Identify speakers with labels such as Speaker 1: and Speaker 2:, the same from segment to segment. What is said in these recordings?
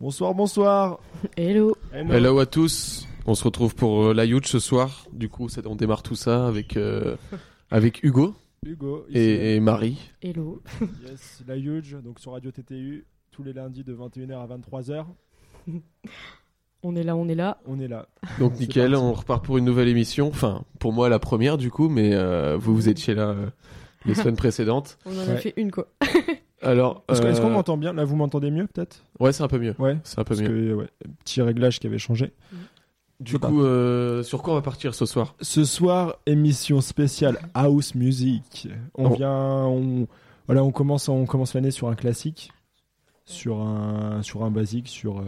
Speaker 1: Bonsoir, bonsoir.
Speaker 2: Hello.
Speaker 3: Hello à tous. On se retrouve pour euh, la Youth ce soir. Du coup, on démarre tout ça avec euh, avec Hugo
Speaker 1: Hugo.
Speaker 3: et, et Marie.
Speaker 2: Hello.
Speaker 1: Yes, la Huge, donc sur Radio TTU, tous les lundis de 21h à 23h.
Speaker 2: On est là, on est là.
Speaker 1: On est là.
Speaker 3: Donc nickel, on repart pour une nouvelle émission. Enfin, pour moi la première du coup, mais euh, vous vous étiez là euh, les semaines précédentes.
Speaker 2: On en a
Speaker 1: Ouais.
Speaker 2: fait une quoi.
Speaker 3: Alors,
Speaker 1: Est-ce qu'on
Speaker 3: euh,
Speaker 1: m'entend bien? Là, vous m'entendez mieux peut-être?
Speaker 3: Ouais, c'est un peu mieux.
Speaker 1: Ouais.
Speaker 3: C'est un peu
Speaker 1: Parce
Speaker 3: mieux.
Speaker 1: que, ouais, petit réglage qui avait changé.
Speaker 3: Du coup, euh, sur quoi on va partir ce soir?
Speaker 1: Ce soir, émission spéciale House Music. On
Speaker 3: Oh.
Speaker 1: vient, on, voilà, on commence, on commence l'année sur un classique, sur un, sur un basique, sur, euh,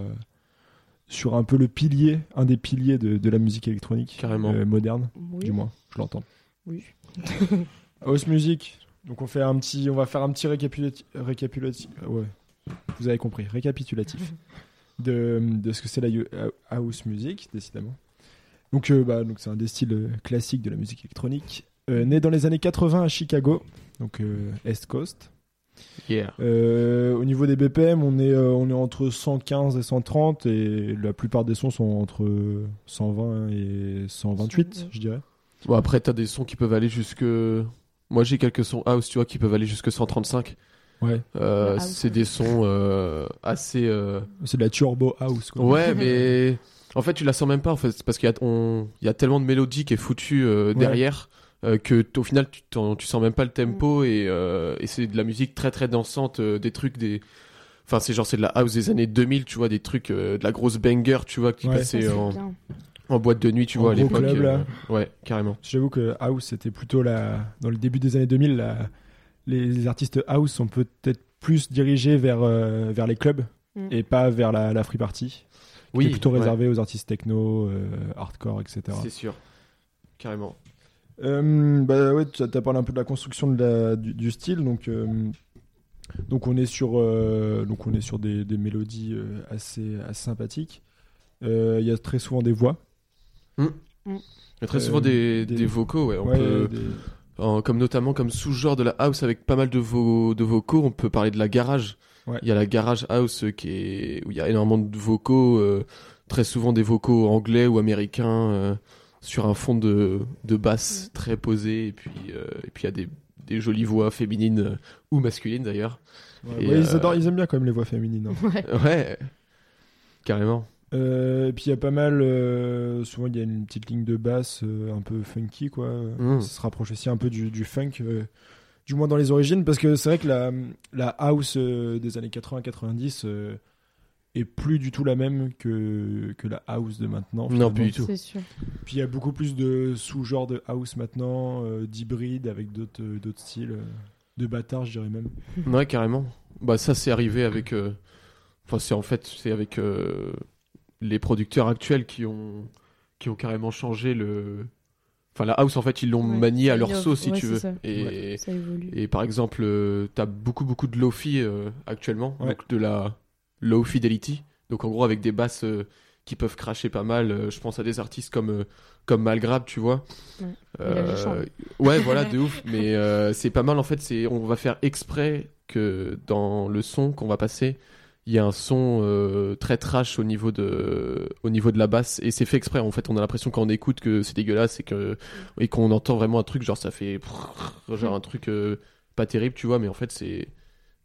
Speaker 1: sur un peu le pilier, un des piliers de, de la musique électronique
Speaker 3: Carrément.
Speaker 1: euh, moderne,
Speaker 2: Oui.
Speaker 1: du moins, je l'entends.
Speaker 2: Oui.
Speaker 1: House Music. Donc on fait un petit, on va faire un petit récapitulatif, récapitulatif, ouais, vous avez compris, récapitulatif de, de ce que c'est la yo- house music, décidément. Donc euh, bah donc c'est un des styles euh, classiques de la musique électronique. Euh, né dans les années 80 à Chicago, donc euh, East Coast.
Speaker 3: Yeah.
Speaker 1: Euh, au niveau des BPM, on est euh, on est entre 115 et 130 et la plupart des sons sont entre 120 et 128, je dirais.
Speaker 3: Bon après, t'as des sons qui peuvent aller jusque. Moi, j'ai quelques sons house, tu vois, qui peuvent aller jusque 135.
Speaker 1: Ouais,
Speaker 3: Euh, c'est des sons euh, assez. euh,
Speaker 1: c'est de la turbo house quoi.
Speaker 3: Ouais, mais en fait, tu la sens même pas en fait, c'est parce qu'il y a, on- il y a tellement de mélodie qui est foutue euh, derrière euh, que au final, tu, tu sens même pas le tempo et, euh, et c'est de la musique très très dansante, euh, des trucs des. Enfin, c'est genre c'est de la house des années 2000, tu vois, des trucs euh, de la grosse banger, tu vois, qui
Speaker 1: Ouais.
Speaker 3: Passait en,
Speaker 2: bien.
Speaker 3: En boîte de nuit, tu
Speaker 1: En
Speaker 3: vois, à l'époque.
Speaker 1: club, là.
Speaker 3: euh, ouais, carrément.
Speaker 1: J'avoue que house c'était plutôt la dans le début des années 2000 la- les, les artistes house sont peut-être plus dirigés vers euh, vers les clubs
Speaker 2: Mm.
Speaker 1: et pas vers la, la free party. qui
Speaker 3: Oui,
Speaker 1: est plutôt
Speaker 3: ouais,
Speaker 1: réservé aux artistes techno, euh, hardcore, etc.
Speaker 3: c'est sûr, carrément.
Speaker 1: Euh, bah ouais, tu as parlé un peu de la construction de la- du, du style, donc euh, donc on est sur euh, donc on est sur des, des mélodies euh, assez, assez sympathiques. Euh, Il y a très souvent des voix.
Speaker 3: Il y a très
Speaker 1: Euh,
Speaker 3: souvent des,
Speaker 1: des-
Speaker 3: des vocaux, ouais. On
Speaker 1: Ouais,
Speaker 3: peut,
Speaker 1: des-
Speaker 3: en- comme notamment comme sous-genre de la house avec pas mal de, vo- de vocaux, on peut parler de la garage.
Speaker 1: Ouais.
Speaker 3: Il y a la garage house euh, qui est où il y a énormément de vocaux, euh, très souvent des vocaux anglais ou américains euh, sur un fond de, de basse très posé et puis euh, et puis il y a des, des jolies voix féminines euh, ou masculines d'ailleurs.
Speaker 1: ouais,
Speaker 3: Et,
Speaker 1: ouais, ils
Speaker 3: euh,
Speaker 1: adorent, ils aiment bien quand même les voix féminines. hein.
Speaker 2: Ouais.
Speaker 3: Ouais, carrément.
Speaker 1: Euh, et puis il y a pas mal, euh, souvent il y a une petite ligne de basse euh, un peu funky quoi.
Speaker 3: Mm.
Speaker 1: Ça se rapproche aussi un peu du, du funk, euh, du moins dans les origines, parce que c'est vrai que la, la house euh, des années 80-90 euh, est plus du tout la même que, que la house de maintenant.
Speaker 3: Non, plus du tout.
Speaker 2: C'est sûr.
Speaker 1: Puis il y a beaucoup plus de sous-genres de house maintenant, euh, d'hybrides avec d'autres euh, styles, euh, de bâtards je dirais même.
Speaker 3: Ouais, carrément. Bah ça c'est arrivé avec euh, enfin c'est en fait c'est avec euh, les producteurs actuels qui ont qui ont carrément changé le enfin la house en fait ils l'ont
Speaker 2: Ouais,
Speaker 3: manié à leur
Speaker 2: innove.
Speaker 3: sauce si
Speaker 2: Ouais,
Speaker 3: tu veux
Speaker 2: ça.
Speaker 3: et
Speaker 2: Ça évolue.
Speaker 3: et par exemple euh, t'as beaucoup beaucoup de lofi euh, actuellement
Speaker 1: Ouais.
Speaker 3: donc de la low fidelity donc en gros avec des basses euh, qui peuvent cracher pas mal euh, je pense à des artistes comme euh, comme Malgrab tu vois
Speaker 2: Ouais.
Speaker 3: Voilà de ouf mais euh, c'est pas mal en fait c'est on va faire exprès que dans le son qu'on va passer il y a un son euh, très trash au niveau de au niveau de la basse et c'est fait exprès en fait on a l'impression quand on écoute que c'est dégueulasse et que et qu'on entend vraiment un truc genre ça fait genre un truc euh, pas terrible tu vois mais en fait c'est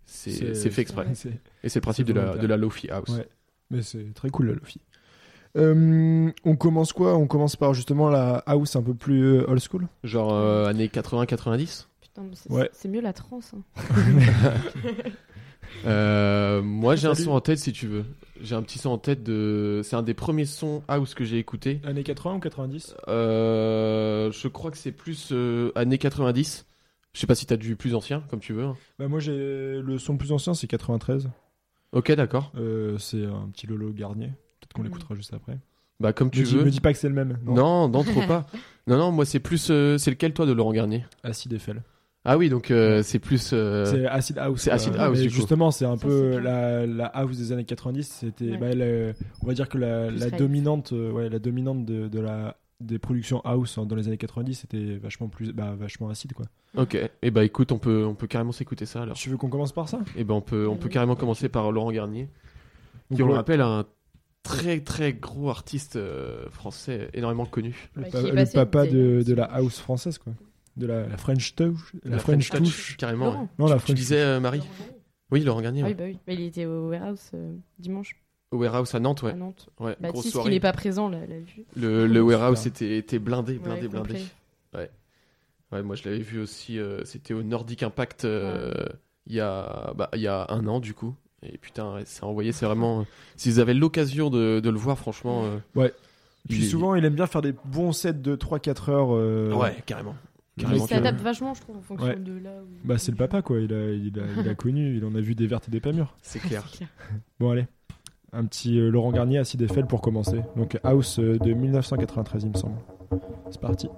Speaker 3: c'est c'est fait exprès et c'est le principe de la de la lofi house
Speaker 1: Ouais. Mais c'est très cool la Lofi. Euh, on commence quoi? On commence par justement la house un peu plus old school?
Speaker 3: genre euh, années 80 90
Speaker 2: Putain, mais c'est
Speaker 1: Ouais.
Speaker 2: c'est mieux la trance. hein.
Speaker 3: Euh, moi j'ai un son en tête si tu veux. J'ai un petit son en tête de. C'est un des premiers sons house que j'ai écouté.
Speaker 1: Années 80 ou 90
Speaker 3: Euh, je crois que c'est plus euh, années 90. Je sais pas si t'as du plus ancien, comme tu veux. hein.
Speaker 1: Bah moi j'ai le son plus ancien c'est 93.
Speaker 3: Ok, d'accord.
Speaker 1: Euh, c'est un petit Lolo Garnier. Peut-être qu'on
Speaker 2: Mm.
Speaker 1: l'écoutera juste après.
Speaker 3: Bah comme tu
Speaker 1: me, dis,
Speaker 3: veux.
Speaker 1: me dis pas que c'est le même.
Speaker 3: Non, non, trop pas. Non, non, moi c'est plus. euh, c'est lequel toi de Laurent Garnier?
Speaker 1: Acid Eiffel.
Speaker 3: Ah oui, donc euh, c'est plus. euh,
Speaker 1: C'est Acid House.
Speaker 3: c'est
Speaker 1: quoi.
Speaker 3: Acid House, du
Speaker 1: justement, c'est un
Speaker 2: Ça,
Speaker 1: peu la, la house des années 90. C'était,
Speaker 2: Ouais.
Speaker 1: bah, on va dire que la, dominante, euh, ouais, la dominante de, de la des productions house dans les années 90, c'était vachement plus, bah, vachement acide quoi.
Speaker 3: Ok. Et bah écoute, on peut, on peut carrément s'écouter ça alors.
Speaker 1: Tu veux qu'on commence par ça?
Speaker 3: Et ben on peut, on peut
Speaker 2: Oui.
Speaker 3: carrément commencer par Laurent Garnier. qui, on le rappelle, un très très gros artiste euh, français énormément connu.
Speaker 1: le, pa- le papa de, de la house française, quoi. De la, la French touch. La,
Speaker 3: La
Speaker 1: French,
Speaker 3: French
Speaker 1: touch.
Speaker 3: Carrément. Ouais.
Speaker 1: Non, la
Speaker 3: Tu
Speaker 1: French
Speaker 3: disais, euh, Marie Oui, Laurent Garnier.
Speaker 2: Ah
Speaker 3: ouais.
Speaker 2: oui, bah oui. Bah, il était au warehouse euh, dimanche
Speaker 3: Au warehouse à Nantes, ouais.
Speaker 2: à Nantes.
Speaker 3: ouais. grosse
Speaker 2: Baptiste, il
Speaker 3: soirée.
Speaker 2: n'est pas présent, l'a l'a vu.
Speaker 3: Le, le warehouse était, était blindé, blindé,
Speaker 2: Ouais,
Speaker 3: blindé.
Speaker 2: complet.
Speaker 3: Ouais, moi je l'avais vu aussi, euh, c'était au Nordic Impact euh, il, y a, bah, il y a un an du coup. Et putain, ouais, c'est envoyé, c'est vraiment. si vous avez l'occasion de, de le voir, franchement. euh,
Speaker 1: Ouais. Puis
Speaker 3: il
Speaker 1: souvent, il aime bien faire des bons sets de 3-4 heures. euh,
Speaker 3: Ouais, carrément.
Speaker 1: Il que-
Speaker 2: s'adapte vachement, je trouve, en fonction
Speaker 1: Ouais.
Speaker 2: de là où.
Speaker 1: Bah, c'est le papa, quoi. Il a, il, a, il a connu, il en a vu des vertes et des pas mûres.
Speaker 3: C'est clair.
Speaker 1: Bon, allez. Un petit euh, Laurent Garnier, Acid Eiffel pour commencer. Donc, House euh, de 1993, il me semble. C'est parti.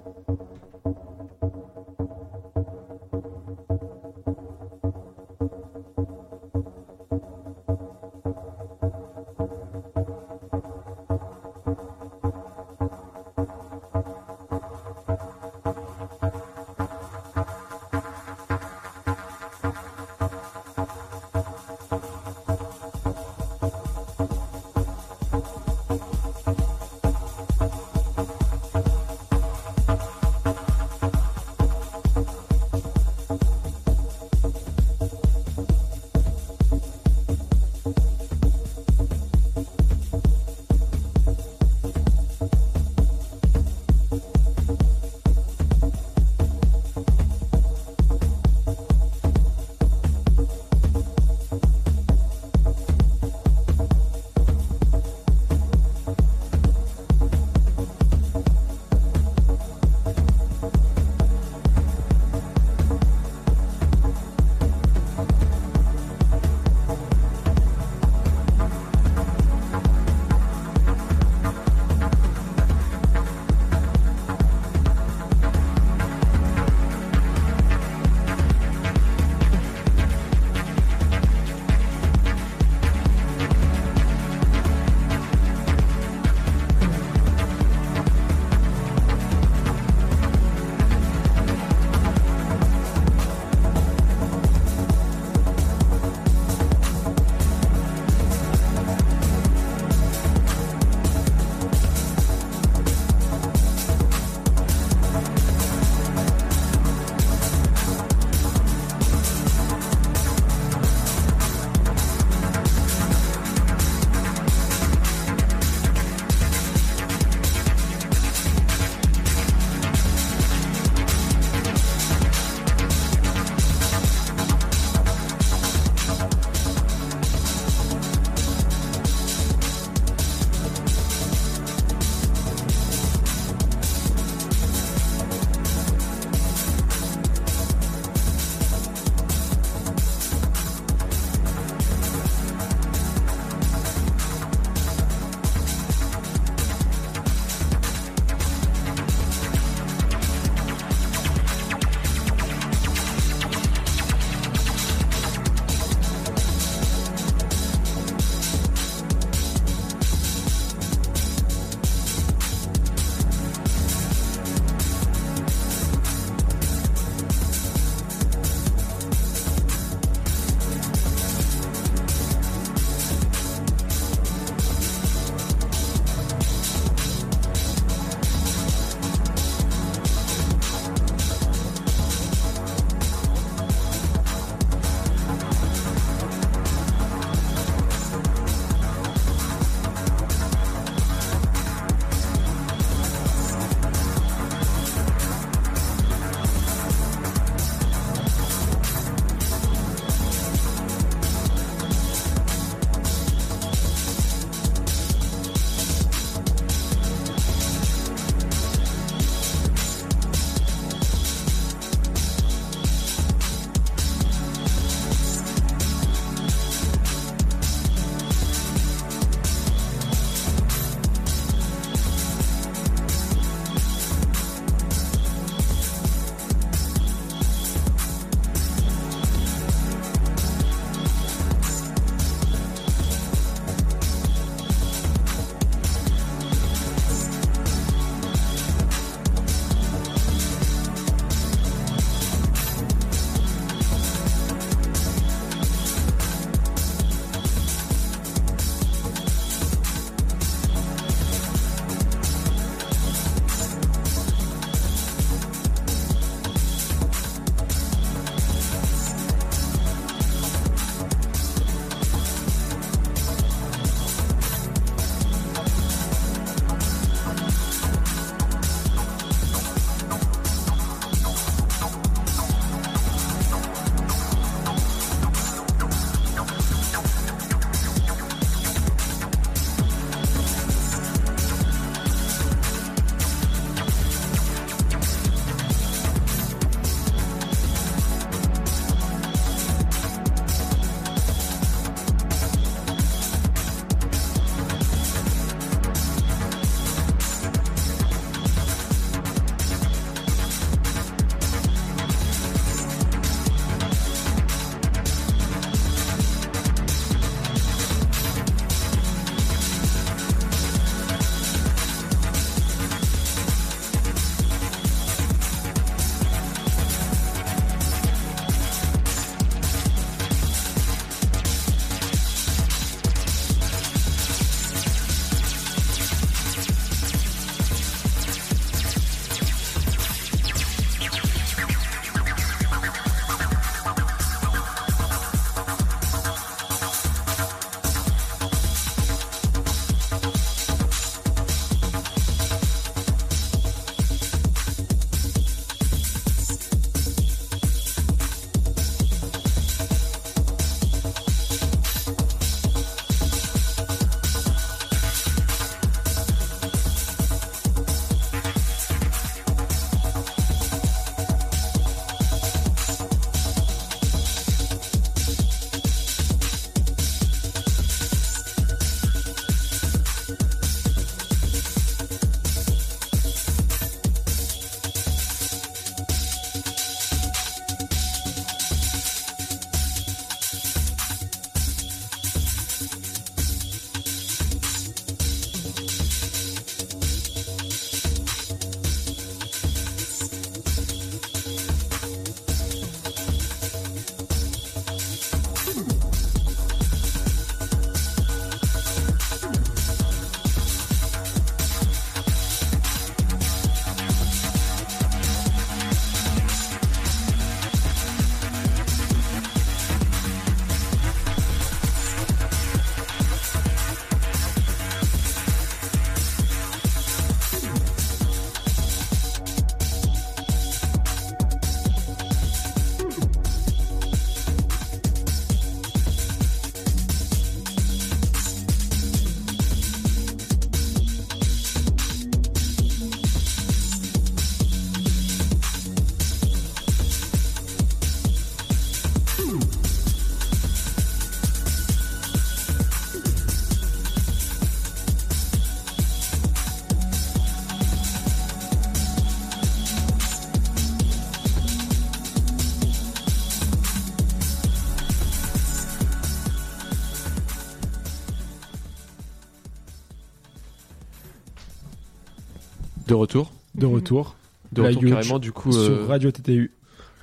Speaker 3: De retour.
Speaker 1: de retour
Speaker 3: De
Speaker 1: La
Speaker 3: retour
Speaker 1: Huge
Speaker 3: carrément, du coup, euh,
Speaker 1: sur Radio TTU.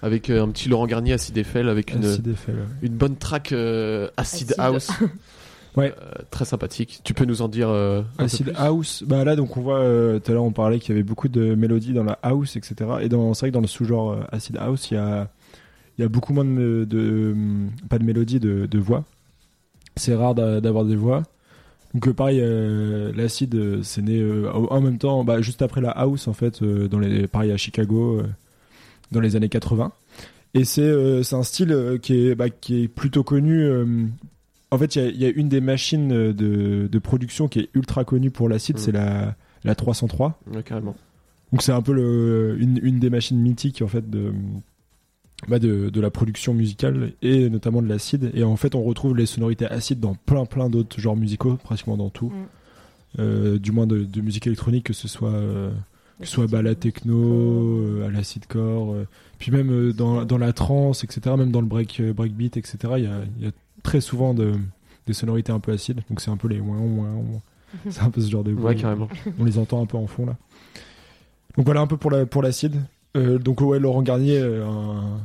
Speaker 3: avec euh, un petit Laurent Garnier Acid Eiffel, avec une,
Speaker 1: Acid FL, ouais.
Speaker 3: une bonne track euh, Acid,
Speaker 2: Acid.
Speaker 3: House.
Speaker 1: Ouais.
Speaker 3: Euh, très sympathique. Tu peux nous en dire euh, un peu
Speaker 1: Acid
Speaker 3: plus
Speaker 1: House, bah là donc on voit euh, tout à l'heure on parlait qu'il y avait beaucoup de mélodies dans la house etc. Et dans c'est vrai que dans le sous-genre euh, Acid House il y a il y a beaucoup moins de, de hum, pas de mélodies de, de voix. C'est rare d'a- d'avoir des voix. Donc euh, pareil euh, l'acid euh, c'est né euh, en même temps bah, juste après la house en fait euh, dans les pareil à Chicago dans les années 80. Et c'est c'est un style qui est bah, qui est plutôt connu en fait, il y a- il y, a une des machines de, de production qui est ultra connue pour l'acide,
Speaker 3: Mm.
Speaker 1: c'est la, la 303.
Speaker 3: Ouais, carrément.
Speaker 1: Donc c'est un peu le, une, une des machines mythiques en fait de, bah, de, de la production musicale et notamment de l'acide. Et en fait, on retrouve les sonorités acides dans plein plein d'autres genres musicaux, pratiquement dans tout.
Speaker 2: Mm.
Speaker 1: Euh, du moins de, de musique électronique, que ce soit euh, que soit bah, la techno, euh, à l'acidcore, euh, puis même euh, dans, dans la trance, etc., même dans le break, breakbeat, etc., il y a, il y a très souvent de, des sonorités un peu acides, donc c'est un peu les ouin, ouin, ouin. c'est un peu ce genre de
Speaker 3: Ouais,
Speaker 1: bruit.
Speaker 3: carrément.
Speaker 1: On les entend un peu en fond là. Donc voilà un peu pour la pour l'acide. Euh, donc ouais, Laurent Garnier, euh, un,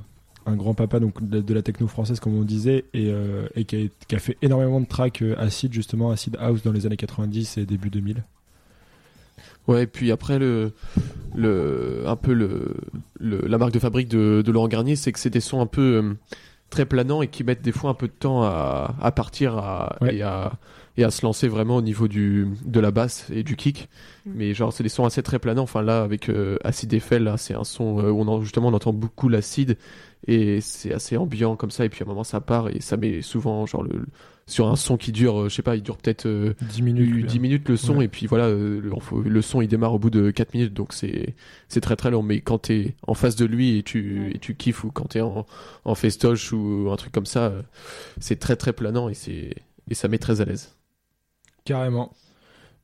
Speaker 1: un grand papa donc de, de la techno française comme on disait et, euh, et qui, a, qui a fait énormément de tracks acide justement acid house dans les années 90 et début 2000.
Speaker 3: Ouais, et puis après, le, le, un peu le, le- la marque de fabrique de, de Laurent Garnier, c'est que c'est des sons un peu euh, très planants et qui mettent des fois un peu de temps à, à partir à,
Speaker 1: Ouais.
Speaker 3: et, à, et à se lancer vraiment au niveau du, de la basse et du kick.
Speaker 2: Mm.
Speaker 3: Mais genre, c'est des sons assez très planants. Enfin, là, avec euh, Acid Eiffel, là, c'est un son euh, où on en, justement on entend beaucoup l'acide et c'est assez ambiant comme ça. Et puis à un moment, ça part et ça met souvent, genre, le, sur un son qui dure, euh, je sais pas, il dure peut-être. euh,
Speaker 1: 10 minutes.
Speaker 3: eu 10 minutes le son
Speaker 1: Ouais.
Speaker 3: et puis voilà euh, le, son il démarre au bout de 4 minutes donc c'est c'est très très long mais quand t'es en face de lui et tu
Speaker 2: Ouais.
Speaker 3: et tu kiffes ou quand t'es en en festoche ou un truc comme ça euh, c'est très très planant et c'est et ça met très à l'aise
Speaker 1: Carrément.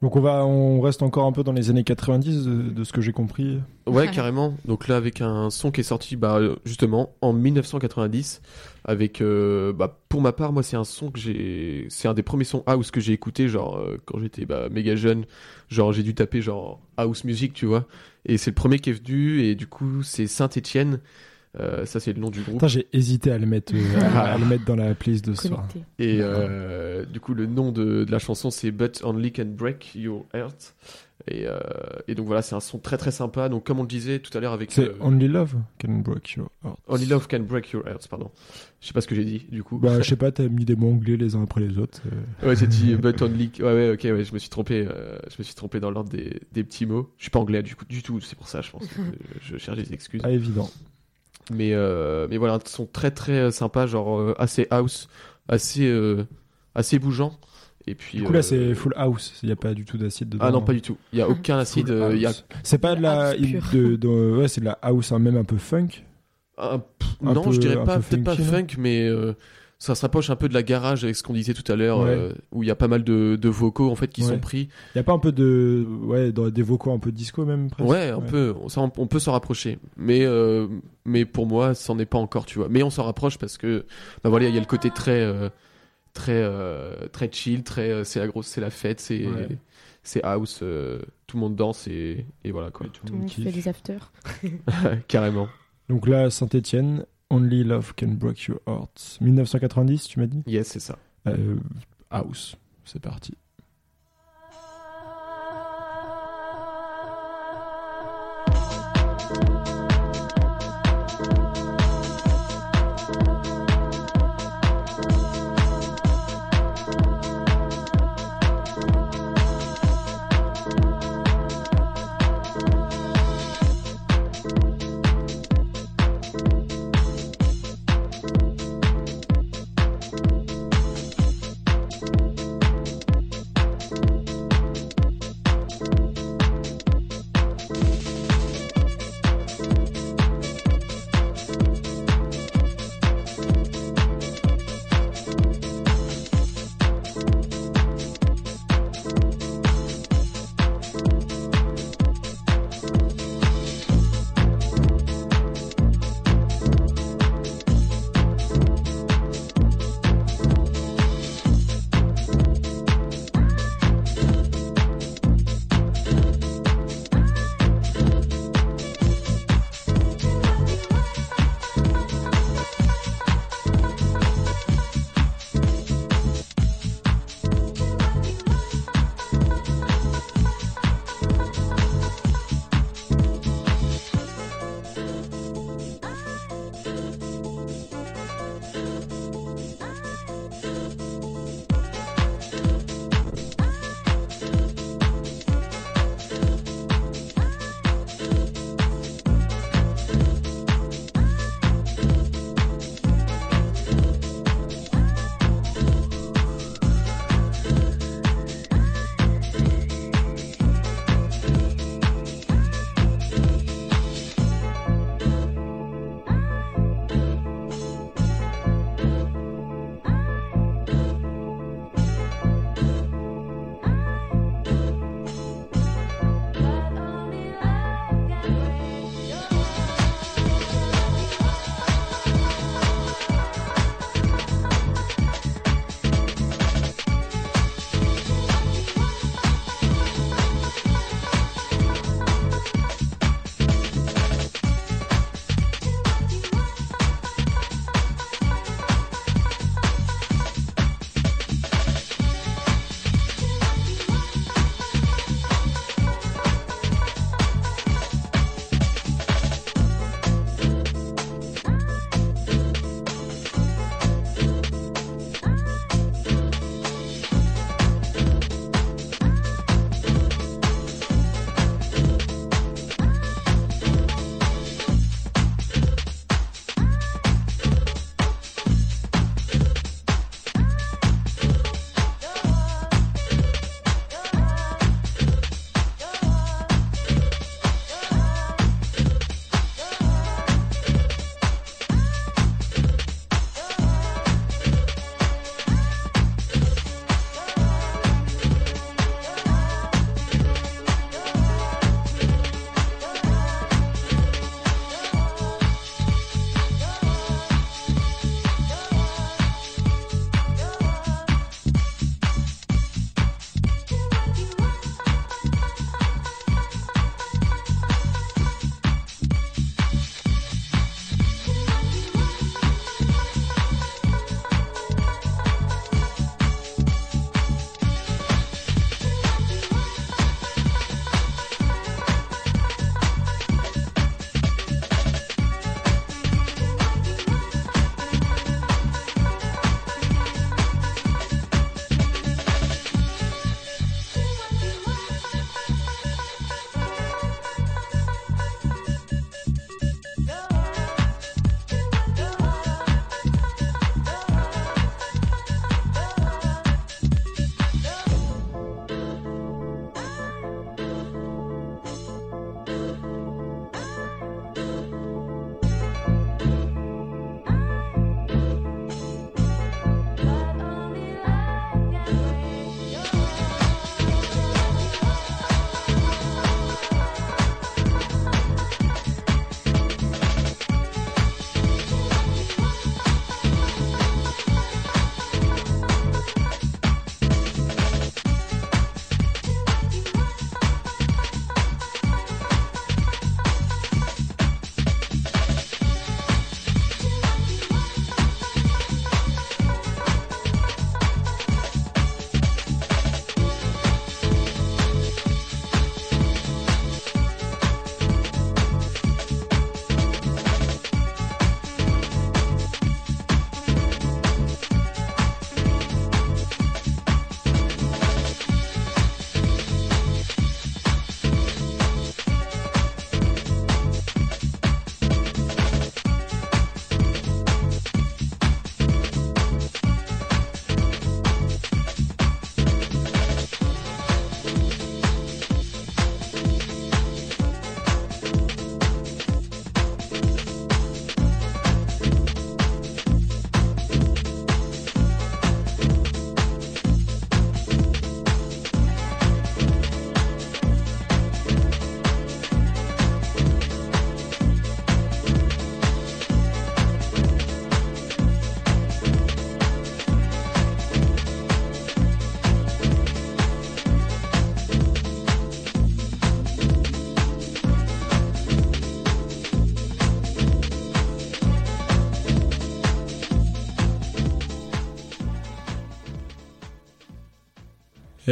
Speaker 1: Donc on va, on reste encore un peu dans les années 90 de, de ce que j'ai compris.
Speaker 3: ouais carrément. donc là avec un son qui est sorti bah justement en 1990 avec euh, bah pour ma part moi c'est un son que j'ai c'est un des premiers sons house que j'ai écouté genre euh, quand j'étais bah, méga jeune. Genre j'ai dû taper genre house music tu vois. Et c'est le premier qui est venu et du coup c'est Saint-Étienne Euh, ça c'est le nom du groupe
Speaker 1: j'ai hésité à le mettre, euh, à, à le mettre dans la playlist de ce soir.
Speaker 3: Et euh, du coup le nom de, de la chanson c'est But Only Can Break Your Heart et, euh, et donc voilà c'est un son très très sympa donc comme on le disait tout à l'heure avec
Speaker 1: C'est
Speaker 3: euh,
Speaker 1: Only Love Can Break Your Heart.
Speaker 3: Only Love Can Break Your Heart pardon je sais pas ce que j'ai dit du coup
Speaker 1: Bah, je sais pas, t'as mis des mots anglais les uns après les autres. euh.
Speaker 3: Ouais, j'ai dit but only. Ouais, ouais, ok, ouais, je me suis trompé. euh, je me suis trompé dans l'ordre des, des petits mots. Je suis pas anglais du coup du tout. C'est pour ça, je pense. que je cherche des excuses.
Speaker 1: Pas évident.
Speaker 3: Mais euh, mais voilà, ils sont très très euh, sympas, genre euh, assez house, assez euh, assez bougeant. Et puis.
Speaker 1: Du coup, là,
Speaker 3: euh,
Speaker 1: c'est full house. Il n'y a pas du tout d'acide dedans.
Speaker 3: Ah non, pas du tout. Il y a aucun acide.
Speaker 1: Full
Speaker 3: euh, Il y a.
Speaker 1: C'est pas de la.
Speaker 2: House
Speaker 1: il-
Speaker 2: pure.
Speaker 1: de- de- ouais, c'est de la house, hein, même un peu funk.
Speaker 3: un- pff,
Speaker 1: Un
Speaker 3: non,
Speaker 1: peu-
Speaker 3: je dirais
Speaker 1: un
Speaker 3: pas
Speaker 1: peu
Speaker 3: peut-être pas funk, mais euh, ça se rapproche un peu de la garage avec ce qu'on disait tout à l'heure,
Speaker 1: Ouais.
Speaker 3: euh, où il y a pas mal de, de vocaux en fait qui
Speaker 1: Ouais.
Speaker 3: sont pris.
Speaker 1: Il y a pas un peu de. Ouais, dans des vocaux un peu disco, même presque.
Speaker 3: Ouais, un peu. On, on peut s'en rapprocher. Mais, euh, mais pour moi, c'en est pas encore, tu vois. Mais on s'en rapproche parce que, bah voilà, il y a le côté très, euh, très, euh, très chill, très, euh, c'est la grosse, c'est la fête, c'est,
Speaker 1: Ouais.
Speaker 3: c'est house, euh, tout le monde danse et, et voilà quoi.
Speaker 2: Tout le monde fait des afters.
Speaker 3: Carrément.
Speaker 1: Donc là, Saint-Etienne, Only Love Can Break Your Heart. 1990, tu m'as dit?
Speaker 3: Yes, c'est ça.
Speaker 1: Euh, House. C'est parti.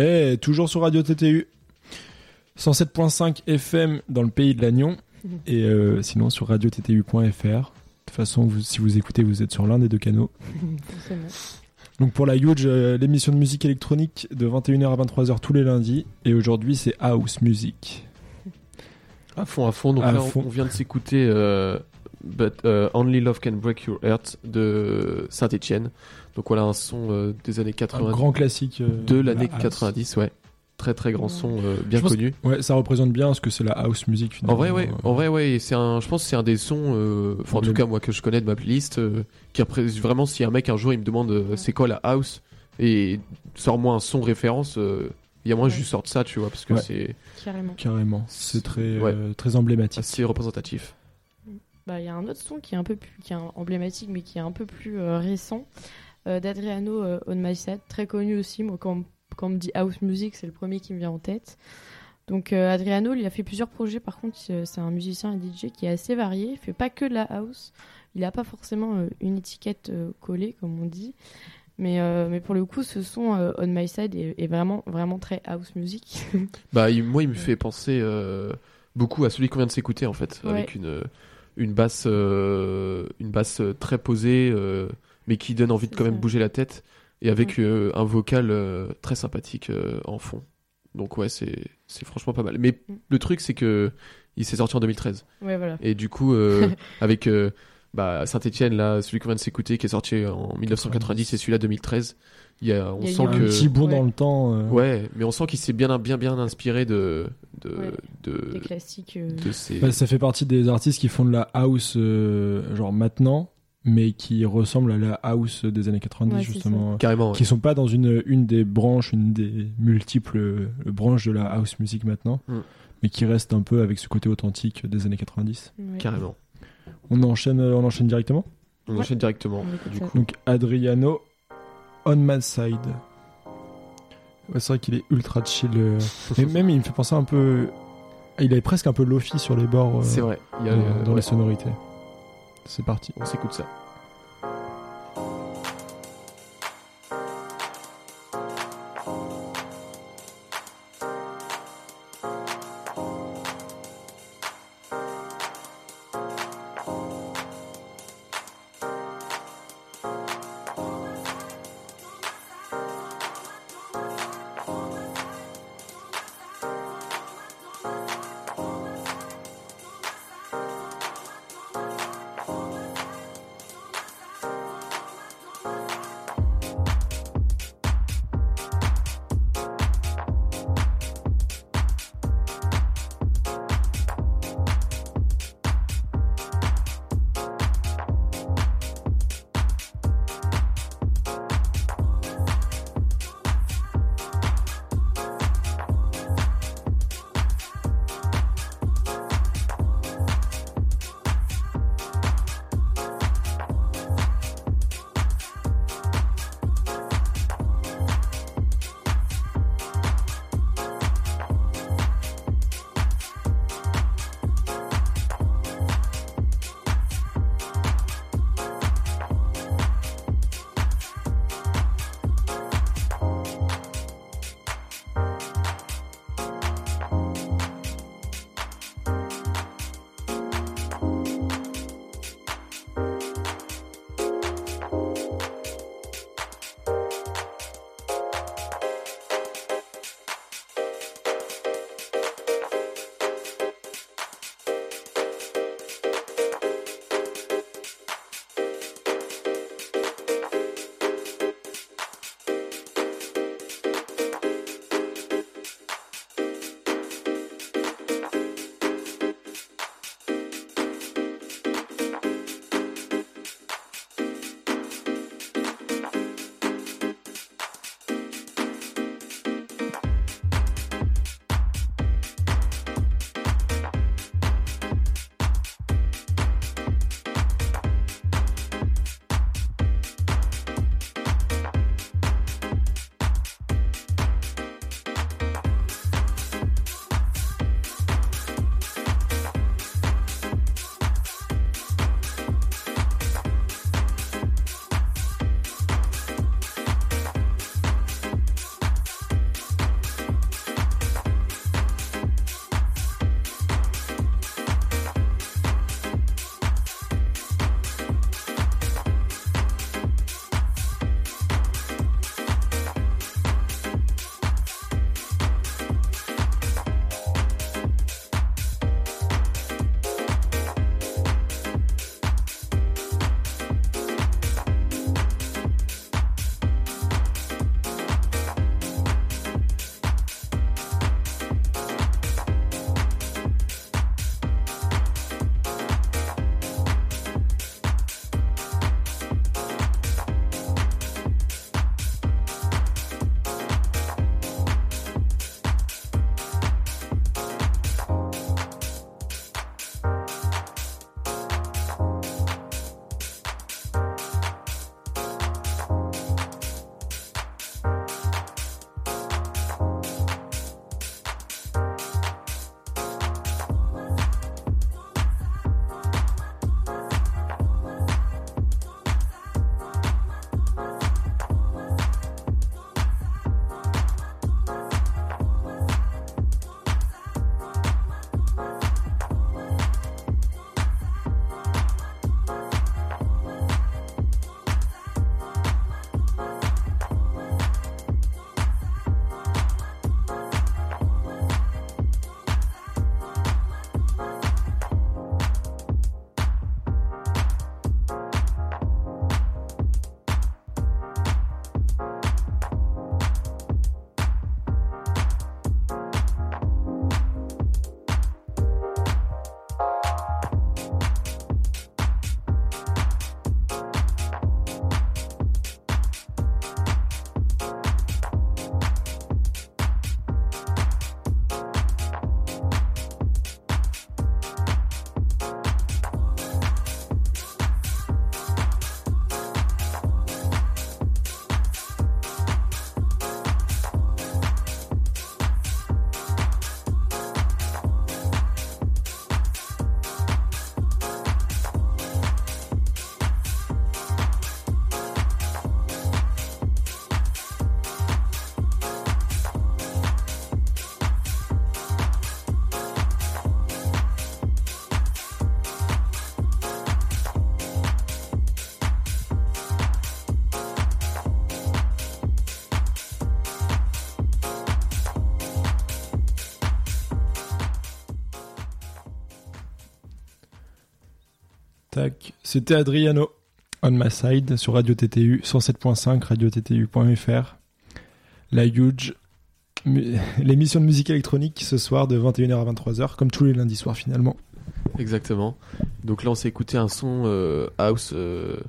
Speaker 1: Et toujours sur Radio TTU. 107.5 FM dans le pays de l'Agnon. Et euh, sinon sur radiottu.fr. De toute façon, vous- si vous écoutez, vous êtes sur l'un des deux canaux. Donc pour la Huge, euh, l'émission de musique électronique de 21h à 23h tous les lundis. Et aujourd'hui, c'est House Music.
Speaker 3: À fond, à fond. Donc
Speaker 1: À
Speaker 3: là, on-
Speaker 1: fond.
Speaker 3: On, vient de s'écouter euh, But Only Love Can Break Your Heart de Saint-Etienne. Donc voilà un son euh, des années
Speaker 1: Un
Speaker 3: 90,
Speaker 1: grand classique. euh,
Speaker 3: de l'année
Speaker 1: la house.
Speaker 3: 90, ouais. Très très grand son, euh, bien connu.
Speaker 1: Ouais, ça représente bien ce que c'est la house music
Speaker 3: En
Speaker 1: finalement.
Speaker 3: vrai, ouais, en vrai, ouais, c'est un, je pense que c'est un des sons, euh, enfin, en tout cas, moi, que je connais de ma playlist, euh, qui représente vraiment, si un mec un jour il me demande euh, c'est quoi la house, et sors-moi un son référence, euh, il y a moins que je lui sorte ça, tu vois, parce que
Speaker 1: Ouais.
Speaker 3: c'est
Speaker 2: Carrément.
Speaker 1: Carrément. C'est très,
Speaker 3: Ouais.
Speaker 1: euh, très emblématique.
Speaker 3: assez représentatif.
Speaker 2: Bah, il y a un autre son qui est un peu plus, qui est un- emblématique, mais qui est un peu plus euh, récent, d'Adriano euh, On My Side, très connu aussi. Moi, quand, on- quand on me dit house music, c'est le premier qui me vient en tête. Donc, euh, Adriano, il a fait plusieurs projets. Par contre, euh, c'est un musicien et DJ qui est assez varié. Il fait pas que de la house. Il n'a pas forcément euh, une étiquette euh, collée, comme on dit. Mais, euh, mais pour le coup, ce son euh, On My Side est, est vraiment, vraiment très house music.
Speaker 3: Bah, il- moi, il me fait penser euh, beaucoup à celui qu'on vient de s'écouter, en fait,
Speaker 2: Ouais.
Speaker 3: avec une, une basse, euh, une basse euh, très posée, euh, mais qui donne envie de quand même bouger la tête, et avec euh, un vocal euh, très sympathique euh, en fond. Donc ouais, c'est c'est franchement pas mal. Mais
Speaker 2: Mm.
Speaker 3: le truc, c'est que il s'est sorti en 2013,
Speaker 2: ouais, voilà.
Speaker 3: et du coup, euh, avec euh, bah, Saint-Etienne, là, celui qu'on vient de s'écouter, qui est sorti en 1990, et celui-là 2013, il y a, on
Speaker 2: Il y a
Speaker 3: sent
Speaker 2: un
Speaker 1: petit bond
Speaker 2: Ouais.
Speaker 1: dans le temps. euh,
Speaker 3: Ouais, mais on sent qu'il s'est bien, bien, bien inspiré de, de,
Speaker 2: Ouais.
Speaker 3: de,
Speaker 2: Des classiques. euh,
Speaker 3: de ces.
Speaker 1: Bah, ça fait partie des artistes qui font de la house euh, genre maintenant, mais qui ressemblent à la house des années 90
Speaker 2: Ouais, c'est
Speaker 1: justement,
Speaker 3: Carrément. ouais.
Speaker 1: qui sont pas dans une une des branches, une des multiples euh, branches de la house music maintenant,
Speaker 3: Mm.
Speaker 1: mais qui restent un peu avec ce côté authentique des années 90.
Speaker 2: ouais.
Speaker 3: Carrément.
Speaker 1: On enchaîne, on enchaîne directement?
Speaker 3: On
Speaker 2: Ouais.
Speaker 3: enchaîne directement. Du coup,
Speaker 1: Donc Adriano, On My Side. Ouais, c'est vrai qu'il est ultra chill. euh. Et même il me fait penser un peu, il avait presque un peu lofi sur les bords. euh,
Speaker 3: c'est vrai. Il y a,
Speaker 1: dans,
Speaker 3: euh,
Speaker 1: dans
Speaker 3: ouais,
Speaker 1: les sonorités. C'est parti.
Speaker 3: On s'écoute ça.
Speaker 1: Tac. C'était Adriano on my side sur Radio TTU 107.5 radiottu.fr. La huge l'émission de musique électronique ce soir de 21h à 23h comme tous les lundis soirs finalement.
Speaker 3: Exactement. Donc là, on s'est écouté un son euh, house euh,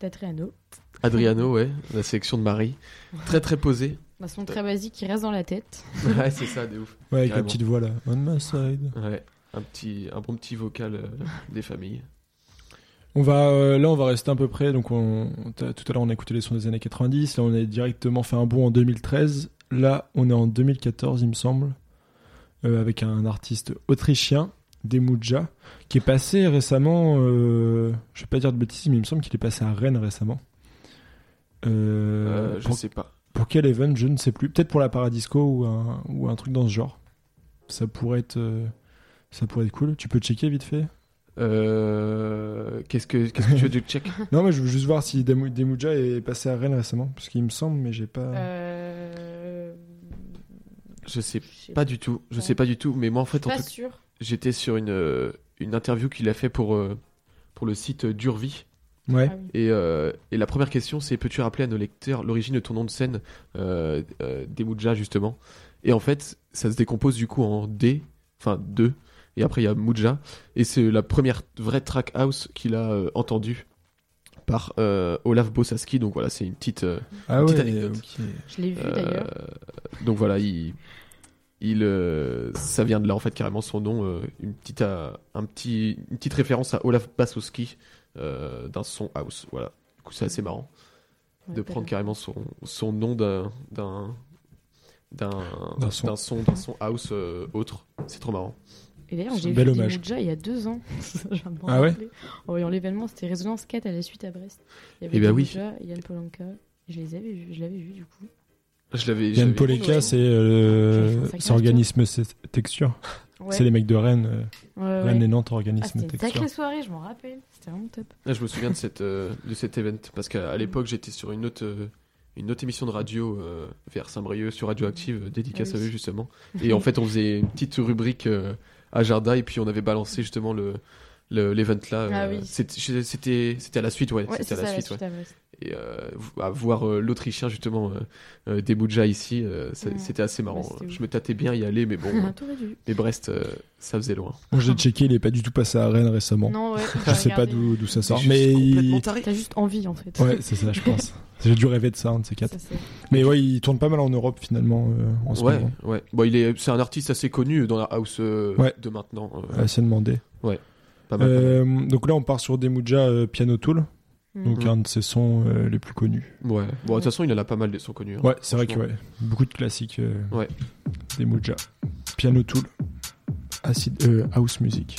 Speaker 2: D'Adriano.
Speaker 3: Adriano, ouais, la sélection de Marie. Très très posé.
Speaker 2: Un son très basique qui reste dans la tête.
Speaker 3: Ouais, c'est ça, des ouf.
Speaker 1: Ouais, avec la petite voix là. On my side.
Speaker 3: Ouais, un petit, un bon petit vocal euh, des familles.
Speaker 1: On va euh, là on va rester à peu près. Donc on, tout à l'heure on a écouté les sons des années 90 là on a directement fait un bond en 2013 là on est en 2014 il me semble euh, avec un artiste autrichien Demuja qui est passé récemment euh, je vais pas dire de bêtises mais il me semble qu'il est passé à Rennes récemment.
Speaker 3: Je
Speaker 1: pour,
Speaker 3: sais pas.
Speaker 1: pour quel event je ne sais plus. Peut-être pour la Paradisco ou un, ou un truc dans ce genre. Ça pourrait être ça pourrait être cool. Tu peux checker vite fait
Speaker 3: Euh, qu'est-ce que, qu'est-ce que tu veux du check?
Speaker 1: Non, mais je veux juste voir si Demu- Demuja est passé à Rennes récemment, parce qu'il me semble, mais j'ai pas.
Speaker 2: Euh...
Speaker 3: Je sais pas du tout. Je
Speaker 2: Ouais.
Speaker 3: sais pas du tout. Mais moi, en fait, en tout-
Speaker 2: sûr.
Speaker 3: j'étais sur une, euh, une interview qu'il a fait pour, pour le site Durvi.
Speaker 1: Ouais.
Speaker 2: Ah oui.
Speaker 3: Et, euh, et la première question, c'est peux-tu rappeler à nos lecteurs l'origine de ton nom de scène, euh, euh, Demuja, justement? Et en fait, ça se décompose du coup en D, enfin 2, et après il y a Muja, et c'est la première vraie track house qu'il a euh, entendue par euh, Olaf Bosaski, donc voilà, c'est une petite. euh,
Speaker 1: Ah
Speaker 3: Petite
Speaker 1: ouais,
Speaker 3: anecdote.
Speaker 1: ok.
Speaker 2: Je l'ai vu
Speaker 3: euh,
Speaker 2: d'ailleurs.
Speaker 3: donc voilà, il. Il, euh, ça vient de là en fait carrément son nom, euh, une petite, euh, un petit, une petite référence à Olaf Basowski euh, d'un son house. Voilà, du coup c'est assez marrant
Speaker 2: Ouais,
Speaker 3: de prendre carrément son, son nom d'un d'un d'un
Speaker 1: D'un son.
Speaker 3: d'un son house euh, autre c'est trop marrant
Speaker 2: Et d'ailleurs,
Speaker 1: C'est
Speaker 2: j'ai
Speaker 1: un
Speaker 2: vu il y a deux ans.
Speaker 1: Ah ouais.
Speaker 2: En voyant l'événement, c'était Résonance 4 à la suite à Brest. Il y avait
Speaker 3: Eh ben
Speaker 2: des
Speaker 3: oui.
Speaker 2: Yann Polanka. Et Je les avais vus, je l'avais vu du coup.
Speaker 3: je l'avais
Speaker 1: Yann
Speaker 2: ouais.
Speaker 1: c'est euh, c'est organisme texture.
Speaker 2: Ouais.
Speaker 1: C'est les mecs de Rennes. euh,
Speaker 2: Ouais,
Speaker 1: Rennes
Speaker 2: ouais.
Speaker 1: et Nantes,
Speaker 2: Ah,
Speaker 1: organisme
Speaker 2: c'était une sacrée soirée, je m'en rappelle. C'était vraiment top.
Speaker 3: Ah, je me souviens de cette euh, de cet event parce qu'à l'époque j'étais sur une autre euh, une autre émission de radio euh, vers Saint-Brieuc sur Radioactive euh, dédicace
Speaker 2: Ah oui.
Speaker 3: à eux justement et en fait on faisait une petite rubrique euh, à Jarda et puis on avait balancé justement le le- l'event là
Speaker 2: Ah
Speaker 3: euh,
Speaker 2: oui.
Speaker 3: c'était c'était à la suite ouais,
Speaker 2: Ouais,
Speaker 3: c'était à la
Speaker 2: la
Speaker 3: suite ouais. Et euh, à voir euh, l'Autrichien justement euh, euh, Demuja ici, euh,
Speaker 2: Ouais.
Speaker 3: c'était assez marrant.
Speaker 2: Ouais,
Speaker 3: je me tâtais bien y aller, mais bon, mais Brest, euh, ça faisait loin.
Speaker 1: Bon, j'ai checké, il est pas du tout passé à Rennes récemment.
Speaker 2: Non, ouais.
Speaker 1: Je sais pas d'où d'où ça sort, mais il...
Speaker 2: T'as juste envie en fait.
Speaker 1: ouais, c'est ça, je pense. J'ai dû rêver de ça, un de ces quatre.
Speaker 2: Ça,
Speaker 1: Mais ouais, il tourne pas mal en Europe finalement euh, en ce
Speaker 3: Ouais,
Speaker 1: moment.
Speaker 3: ouais. Bon, il est, c'est un artiste assez connu dans la house euh,
Speaker 1: Ouais.
Speaker 3: de maintenant. euh,
Speaker 1: Assez demandé.
Speaker 3: pas mal, pas mal.
Speaker 1: Euh, donc là, on part sur Demuja euh, Piano Tool. Donc
Speaker 3: Mhm.
Speaker 1: un de ses sons euh, les plus connus.
Speaker 3: Ouais. Bon, de toute façon, il en a pas mal des sons connus. hein.
Speaker 1: Ouais, c'est vrai que ouais, beaucoup de classiques. euh,
Speaker 3: Ouais.
Speaker 1: Demuja, Piano Tool, acid, euh, House Music.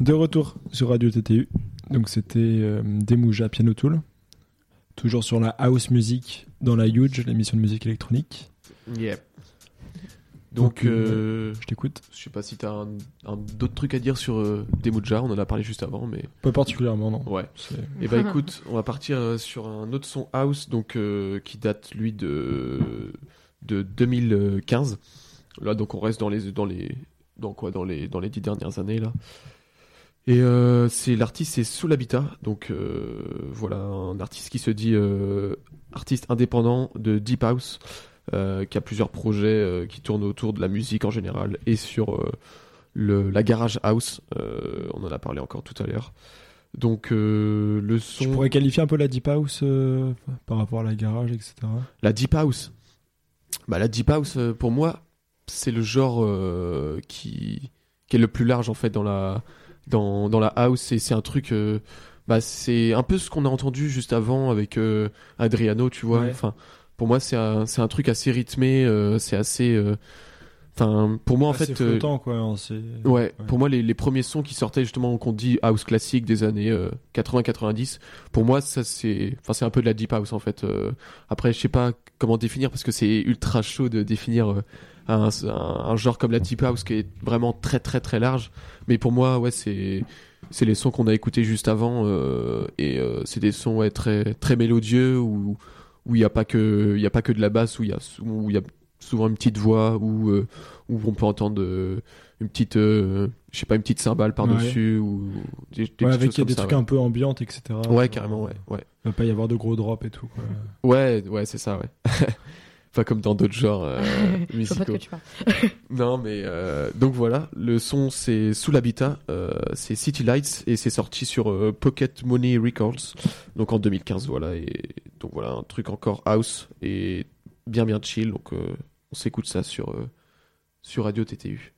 Speaker 1: De retour sur Radio TTU. Donc c'était euh, Demouja Piano Tool. Toujours sur la house music dans la Huge, l'émission de musique électronique.
Speaker 3: Yeah.
Speaker 1: Donc,
Speaker 3: Donc, euh,
Speaker 1: Je t'écoute.
Speaker 3: je sais pas si t'as un, un, d'autres trucs à dire sur euh, Demuja, on en a parlé juste avant, mais
Speaker 1: Pas particulièrement, non.
Speaker 3: ouais. Et bah écoute, on va partir euh, sur un autre son house, donc euh, qui date lui de de 2015. Là, donc on reste dans les dans les dans quoi dans les dans les dix dernières années là. Et euh, c'est l'artiste c'est Soul Habitat, donc euh, voilà un artiste qui se dit euh, artiste indépendant de deep house, qui a plusieurs projets qui tournent autour de la musique en général et sur le la garage house. On en a parlé encore tout à l'heure. Donc le son,
Speaker 1: Je pourrais qualifier un peu la Deep House par rapport à la garage, etc.
Speaker 3: la deep house. Bah la deep house pour moi c'est le genre euh, qui qui est le plus large en fait dans la dans dans la house et c'est un truc euh, bah c'est un peu ce qu'on a entendu juste avant avec euh, Adriano tu vois
Speaker 1: Ouais.
Speaker 3: enfin pour moi c'est un c'est un truc assez rythmé c'est assez enfin pour moi en
Speaker 1: Assez
Speaker 3: fait
Speaker 1: flottant, quoi. hein,
Speaker 3: Ouais,
Speaker 1: Ouais.
Speaker 3: pour moi, les, les premiers sons qui sortaient justement, qu'on dit house classique des années euh, 80-90, pour moi, ça c'est, enfin, c'est un peu de la deep house en fait. Après, je sais pas comment définir parce que c'est ultra chaud de définir un, un, un genre comme la deep house qui est vraiment très très très large. Mais pour moi, ouais, c'est c'est les sons qu'on a écoutés juste avant euh, et euh, c'est des sons ouais, très très mélodieux où où il y a pas que il y a pas que de la basse où il y a où il y a souvent une petite voix où euh, où on peut entendre une petite je sais pas une petite cymbale par dessus ou des, des
Speaker 1: Ouais,
Speaker 3: petites
Speaker 1: avec
Speaker 3: choses comme
Speaker 1: des
Speaker 3: ça,
Speaker 1: trucs un peu ambiantes, etc.
Speaker 3: ouais carrément ouais ouais
Speaker 1: Il va pas y avoir de gros drops et tout. Quoi.
Speaker 3: ouais ouais c'est ça ouais pas comme dans d'autres genres euh, musicaux.
Speaker 2: tu
Speaker 3: non mais euh, donc voilà le son c'est sous l'habitat euh, c'est City Lights et c'est sorti sur Pocket Money Records donc en 2015 voilà et donc voilà un truc encore house et bien bien chill donc on s'écoute ça sur sur Radio TTU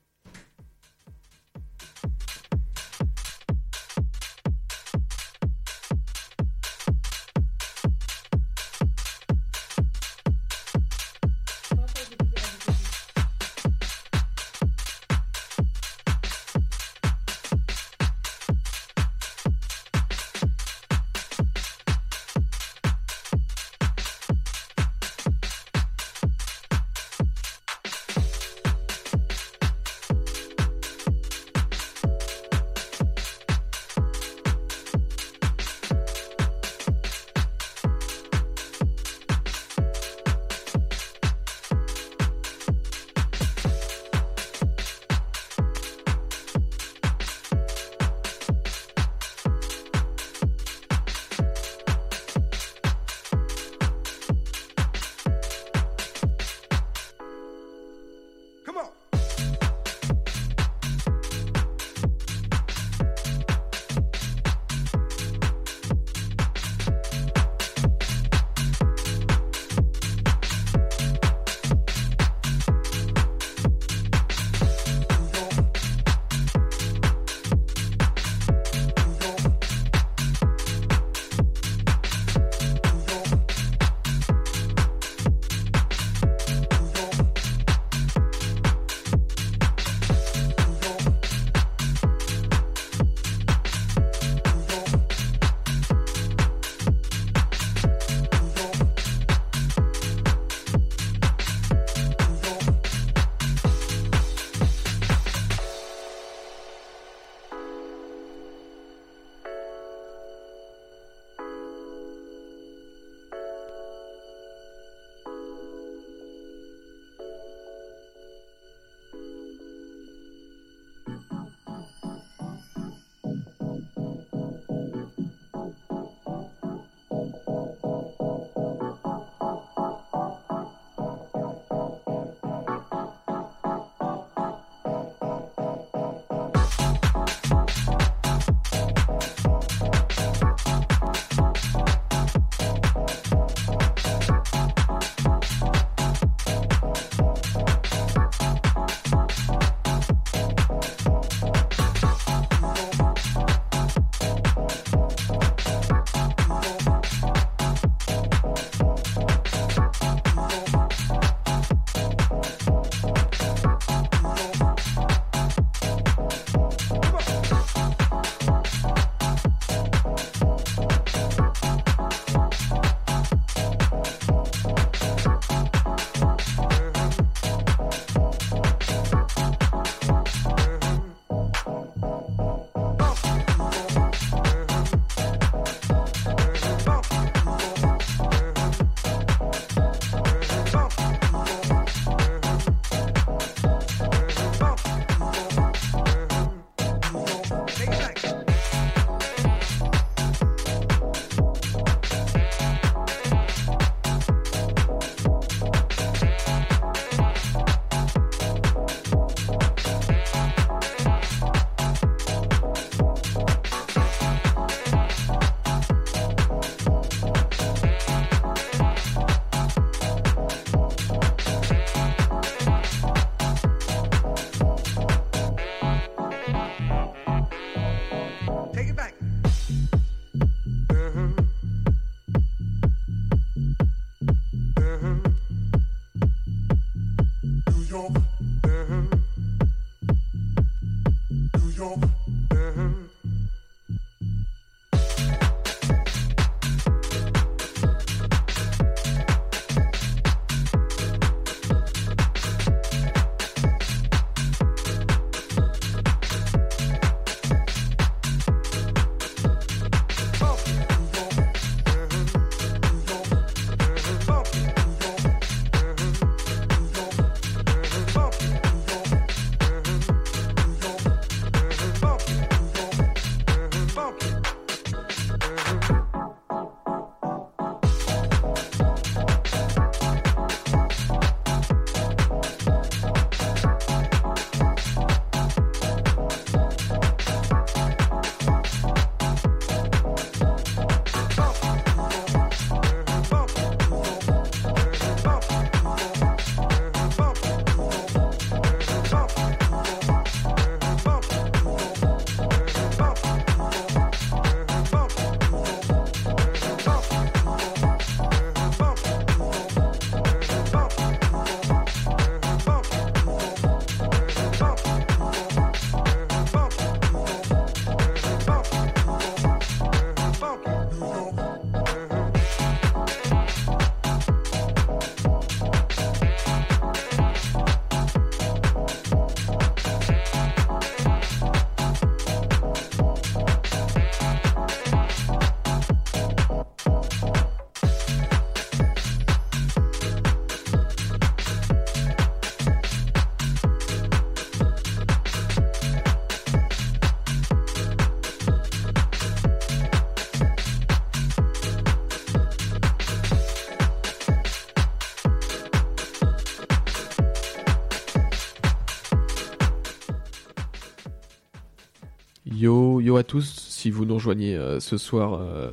Speaker 3: hello à tous, si vous nous rejoignez euh, ce soir, euh,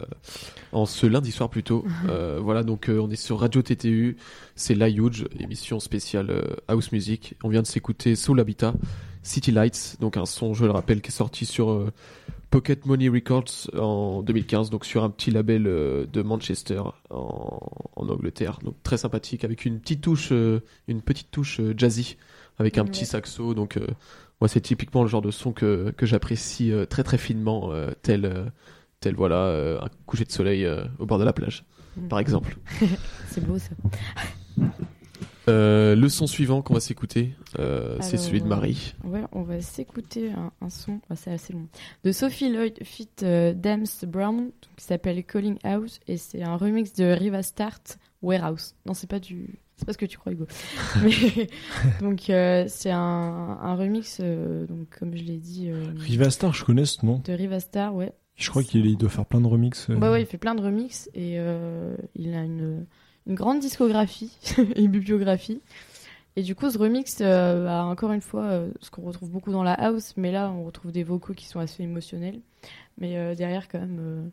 Speaker 3: en ce lundi soir plutôt. Euh, voilà, donc on est sur Radio TTU, c'est La Huge, émission spéciale House Music. On vient de s'écouter Soul Habitat, City Lights, donc un son, je le rappelle, qui est sorti sur Pocket Money Records en 2015, donc sur un petit label de Manchester en, en Angleterre. Donc très sympathique, avec une petite touche, une petite touche jazzy, avec un
Speaker 2: Ouais.
Speaker 3: petit saxo. Donc moi, c'est typiquement le genre de son que, que j'apprécie euh, très très finement, euh, tel, euh, tel voilà un coucher de soleil au bord de la plage,
Speaker 2: Mm.
Speaker 3: par exemple.
Speaker 2: C'est beau ça.
Speaker 3: Euh, le son suivant qu'on va s'écouter, euh, c'est celui de Marie.
Speaker 2: Ouais, on va s'écouter un, un son, ah, c'est assez long, de Sophie Lloyd fit euh, Dams Brown, qui s'appelle Calling House, et c'est un remix de Riva Start Warehouse. Non, c'est pas du, c'est pas ce que tu crois, Hugo. Mais donc euh, c'est un, un remix, euh, donc comme je l'ai dit, euh,
Speaker 1: Rivastar, je connais ce nom.
Speaker 2: de Riva Star, ouais.
Speaker 1: Je crois qu'il il doit faire plein de remixes. euh.
Speaker 2: Bah ouais, il fait plein de remixes et il a une, une grande discographie et une bibliographie. Et du coup, ce remix a encore une fois ce qu'on retrouve beaucoup dans la house, mais là, on retrouve des vocaux qui sont assez émotionnels. Mais derrière, quand même,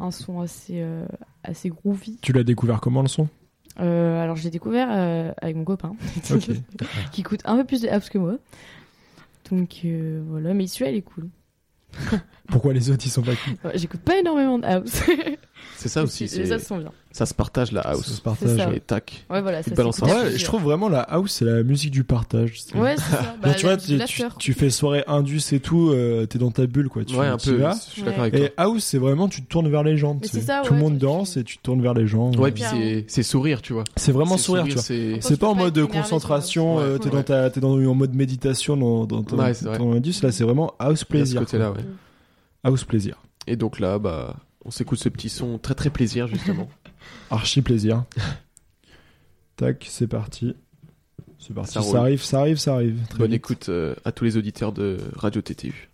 Speaker 2: un son assez, assez groovy.
Speaker 1: Tu l'as découvert comment le son?
Speaker 2: Euh, alors, je l'ai découvert euh, avec mon copain, qui coûte un peu plus de house que moi. Donc euh, voilà, mais celui-là, il est cool.
Speaker 1: Pourquoi les autres ils sont pas cool?
Speaker 2: Ouais, J'écoute pas énormément de house.
Speaker 3: C'est ça aussi,
Speaker 2: Les
Speaker 3: c'est
Speaker 2: autres sont bien.
Speaker 3: Ça se partage la
Speaker 1: Ça
Speaker 3: house.
Speaker 1: se partage.
Speaker 2: ça.
Speaker 3: Et tac.
Speaker 2: Ouais, voilà, ça s'écoute
Speaker 3: un
Speaker 1: Ouais, je trouve vraiment la house c'est la musique du partage.
Speaker 2: Ouais, c'est ça. Bah,
Speaker 1: tu vois, tu, fais soirée indus et tout, euh, t'es dans ta bulle quoi. Tu,
Speaker 3: ouais, un
Speaker 1: tu
Speaker 3: peu.
Speaker 1: vas.
Speaker 3: Je suis d'accord
Speaker 2: Ouais.
Speaker 3: avec toi.
Speaker 1: Et house, c'est vraiment tu te tournes vers les gens.
Speaker 2: C'est ça,
Speaker 1: tout le
Speaker 2: ouais,
Speaker 1: monde danse et tu te tournes vers les gens.
Speaker 3: Ouais,
Speaker 1: Euh,
Speaker 3: puis c'est c'est sourire, tu vois.
Speaker 1: c'est vraiment
Speaker 3: C'est
Speaker 1: sourire, tu vois.
Speaker 3: C'est
Speaker 1: pas en mode concentration, euh, t'es dans ta, t'es dans en mode méditation dans, ton, indus. Là, c'est vraiment house plaisir.
Speaker 3: côté-là, ouais.
Speaker 1: quoi. House plaisir.
Speaker 3: Et donc là, bah, on s'écoute ce petit son très très plaisir justement.
Speaker 1: Archi plaisir. Tac, c'est parti. C'est parti.
Speaker 3: Ça
Speaker 1: arrive, ça arrive, ça arrive. Très
Speaker 3: Bonne
Speaker 1: vite.
Speaker 3: écoute euh, à tous les auditeurs de Radio TTU.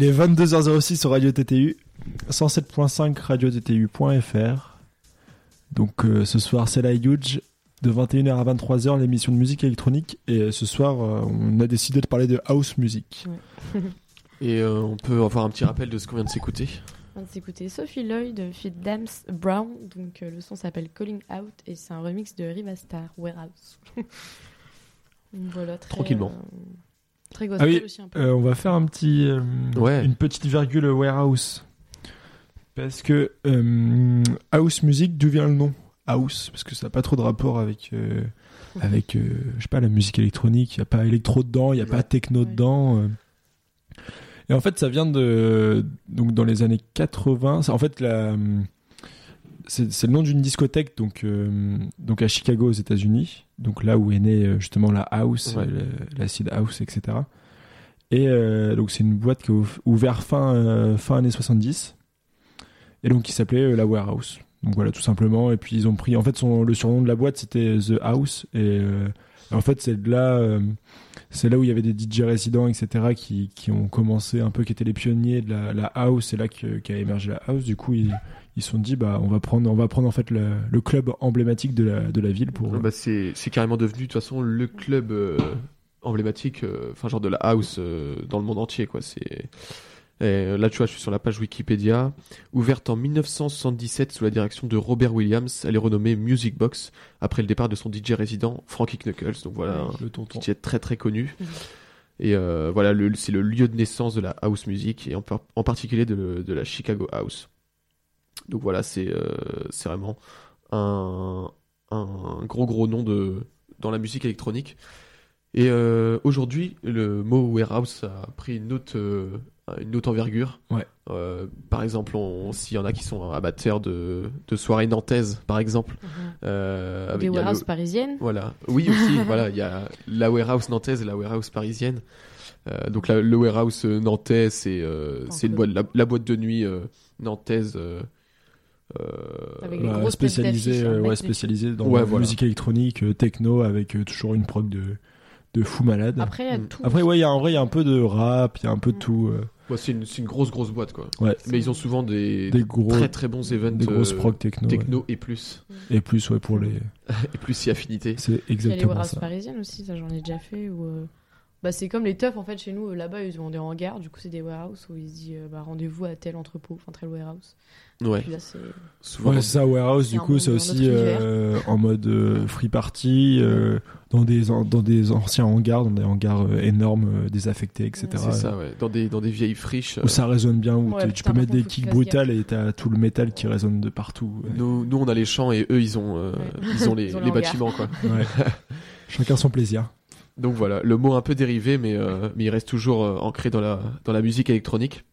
Speaker 1: Il est 22h06 sur Radio TTU, 107.5 radiottu.fr. Donc euh, ce soir, c'est la Huge de 21h à 23h, l'émission de musique électronique. Et euh, ce soir, euh, on a décidé de parler de house music.
Speaker 3: Et euh, on peut avoir un petit rappel de ce qu'on vient de s'écouter?
Speaker 2: On vient de s'écouter Sophie Lloyd fit Dams Brown. Donc euh, le son s'appelle Calling Out et c'est un remix de Rivastar Warehouse. Voilà, très,
Speaker 3: Tranquillement.
Speaker 2: Très
Speaker 1: Ah oui,
Speaker 2: aussi un peu.
Speaker 1: Euh, on va faire un petit, euh,
Speaker 3: Ouais.
Speaker 1: une petite virgule warehouse. Parce que euh, house music, d'où vient le nom House, parce que ça n'a pas trop de rapport avec, euh, avec euh, je sais pas, la musique électronique. Il n'y a pas électro dedans, il n'y a pas techno
Speaker 2: Ouais.
Speaker 1: dedans. euh. Et en fait, ça vient de. Donc, dans les années 80. ça- En fait, la. C'est le nom d'une discothèque donc, euh, donc à Chicago aux États-Unis, donc là où est née euh, justement la house,
Speaker 3: Ouais.
Speaker 1: euh, l'acid house, etc. Et euh, donc c'est une boîte qui a ouv- ouvert fin, euh, fin années 70, et donc qui s'appelait la Warehouse. Donc voilà, tout simplement. Et puis ils ont pris, en fait, son, le surnom de la boîte c'était The House, et en fait c'est là, c'est là où il y avait des DJ résidents, etc. qui, qui ont commencé un peu, qui étaient les pionniers de la, la house, c'est là qu'a émergé la house. Du coup ils ils se sont dit bah on va prendre on va prendre en fait le, le club emblématique de la, de la ville pour
Speaker 3: Bah, c'est c'est carrément devenu de toute façon le club euh, emblématique, euh, enfin genre de la house euh, dans le monde entier quoi. C'est et là tu vois, je suis sur la page Wikipédia, ouverte en 1977 sous la direction de Robert Williams. Elle est renommée Music Box après le départ de son DJ résident Frankie Knuckles. Donc voilà, un
Speaker 1: le tonton.
Speaker 3: DJ très très connu. Et euh, voilà, c'est le lieu de naissance de la house music et en, par- en particulier de, de la Chicago house. Donc voilà, c'est euh, c'est vraiment un, un gros gros nom de, dans la musique électronique. Et euh, aujourd'hui, le mot warehouse a pris une autre, euh, une autre envergure.
Speaker 1: Ouais.
Speaker 3: Euh, par exemple, on- s'il y en a qui sont amateurs de, de soirées nantaises, par exemple.
Speaker 2: Mhm.
Speaker 3: euh, avec-
Speaker 2: Des warehouses parisiennes.
Speaker 3: voilà. Oui aussi. voilà, il y a la warehouse nantaise et la warehouse parisienne. Euh, donc la- le warehouse nantais, c'est euh, une boîte, la, la boîte de nuit euh, nantaise. Euh,
Speaker 2: Avec
Speaker 1: Bah,
Speaker 2: grosses
Speaker 1: spécialisé, ouais, spécialisé dans
Speaker 3: Ouais,
Speaker 1: la
Speaker 3: voilà.
Speaker 1: musique électronique, euh, techno, avec euh, toujours une prog de, de fou malade. Après,
Speaker 2: y a
Speaker 3: Mm.
Speaker 2: tout.
Speaker 1: ouais, il y a, en vrai, il y a un peu de rap, il y a un peu de
Speaker 2: Mm.
Speaker 1: tout. euh,
Speaker 3: ouais, c'est une, grosse grosse boîte quoi.
Speaker 1: ouais,
Speaker 3: Mais ils ont souvent des,
Speaker 1: des gros,
Speaker 3: très très bons events
Speaker 1: des grosses prog techno. ouais.
Speaker 3: techno et plus
Speaker 1: Et plus, ouais, pour les.
Speaker 3: et plus si affinité.
Speaker 1: C'est
Speaker 2: Il y a les
Speaker 1: exactement ça.
Speaker 2: parisiennes aussi, ça j'en ai déjà fait. Où, euh, bah, c'est comme les teufs en fait chez nous, euh, là-bas ils ont des hangars, du coup c'est des warehouses où ils se disent euh, bah, rendez-vous à tel entrepôt, enfin tel warehouse.
Speaker 3: Ouais.
Speaker 2: Puis là c'est.
Speaker 3: Souvent.
Speaker 1: Ouais, c'est ça, Warehouse, du coup, c'est aussi euh, en mode euh, free party, euh, dans, des, an- dans des anciens hangars, dans des hangars euh, énormes, euh, désaffectés, etc.
Speaker 3: c'est ça, ouais. Dans des dans des vieilles friches. euh,
Speaker 1: Où ça résonne bien, où
Speaker 2: Ouais,
Speaker 1: tu- peux mettre des kicks brutales et t'as tout le métal qui résonne de partout. ouais.
Speaker 3: Nous, nous on a les champs et eux ils ont euh,
Speaker 2: Ouais.
Speaker 3: ils ont les,
Speaker 2: Ils ont
Speaker 3: les
Speaker 2: les hangars.
Speaker 3: bâtiments quoi.
Speaker 1: Ouais. Chacun son plaisir.
Speaker 3: Donc voilà, le mot un peu dérivé, mais, euh, mais il reste toujours euh, ancré dans la, dans la musique électronique.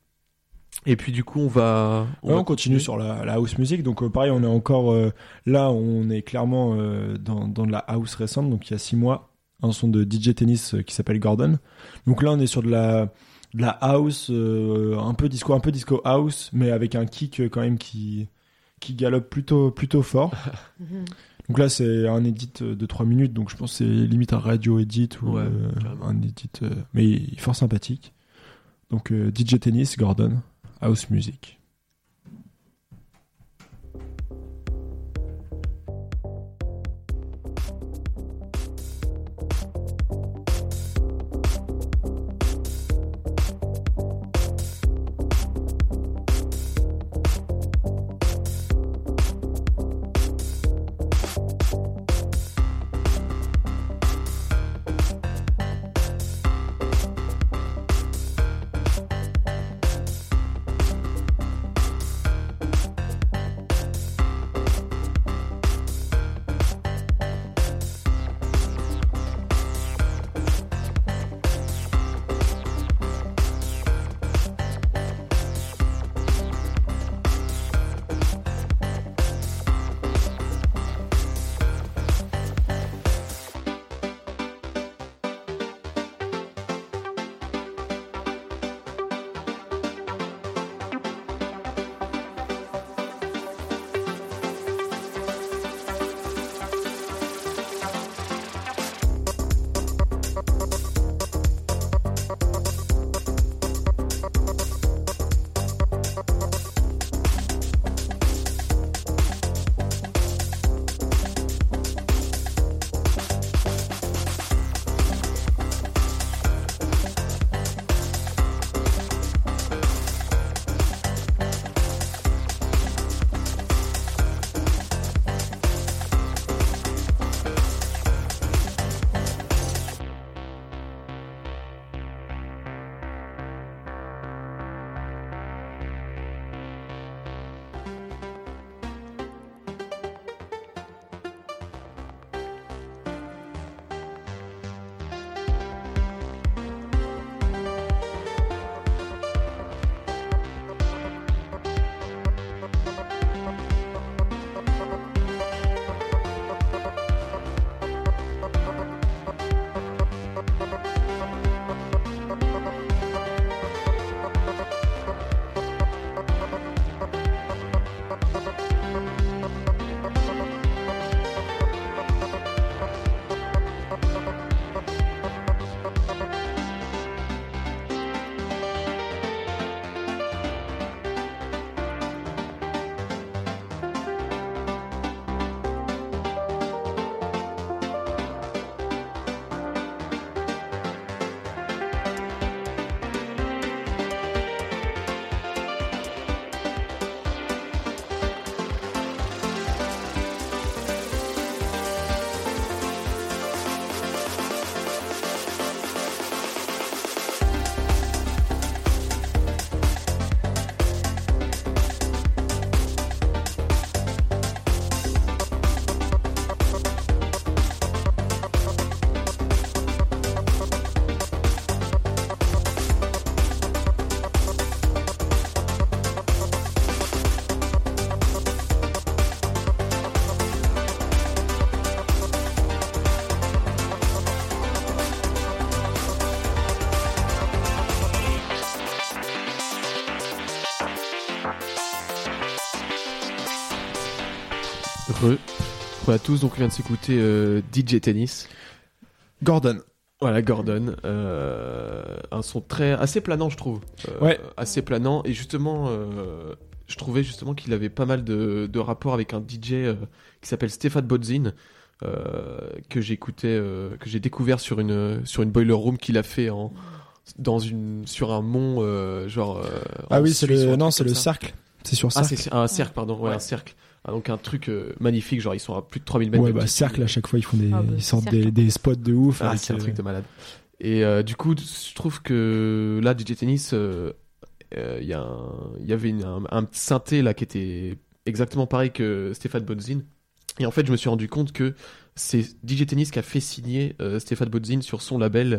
Speaker 3: Et puis du coup, on va.
Speaker 1: Ouais,
Speaker 3: va
Speaker 1: on continue sur la, la house music. Donc, euh, pareil, on est encore euh, là, on est clairement euh, dans, dans de la house récente. Donc, il y a six mois, un son de DJ Tennis euh, qui s'appelle Gordon. Donc là, on est sur de la, de la house, euh, un peu disco, un peu disco house, mais avec un kick euh, quand même qui, qui galope plutôt, plutôt fort. Donc là, c'est un edit euh, de 3 minutes. Donc, je pense que c'est limite un radio edit ou
Speaker 3: Ouais,
Speaker 1: euh, un edit, euh, mais fort sympathique. Donc, euh, DJ Tennis, Gordon, house music.
Speaker 3: À tous, donc on vient de s'écouter euh, DJ Tennis.
Speaker 1: Gordon.
Speaker 3: Voilà, Gordon. euh, un son très assez planant, je trouve. Euh,
Speaker 1: Ouais.
Speaker 3: Assez planant. Et justement, euh, je trouvais justement qu'il avait pas mal de, de rapports avec un DJ euh, qui s'appelle Stéphane Bodzin. euh, que j'écoutais, euh, que j'ai découvert sur une sur une boiler room qu'il a fait en dans une sur un mont euh, genre. euh,
Speaker 1: Ah oui, c'est le non, c'est le
Speaker 3: ça.
Speaker 1: cercle. C'est sur
Speaker 3: Ah,
Speaker 1: cercle.
Speaker 3: c'est un cercle, pardon, ouais,
Speaker 2: Ouais.
Speaker 3: un cercle. Ah, donc un truc euh, magnifique, genre ils sont à plus de 3000 mètres.
Speaker 1: ouais,
Speaker 3: de
Speaker 1: bah cercle à chaque fois ils font des
Speaker 2: Ah bah,
Speaker 1: ils sortent des, des spots de ouf.
Speaker 3: Ah, c'est un
Speaker 1: euh,
Speaker 3: truc de malade. Et euh, du coup, je trouve que là, DJ Tennis, euh, euh, il y, il y avait une- un, un petit synthé là qui était exactement pareil que Stéphane Bodzin. Et en fait, je me suis rendu compte que c'est DJ Tennis qui a fait signer euh, Stéphane Bodzin sur son label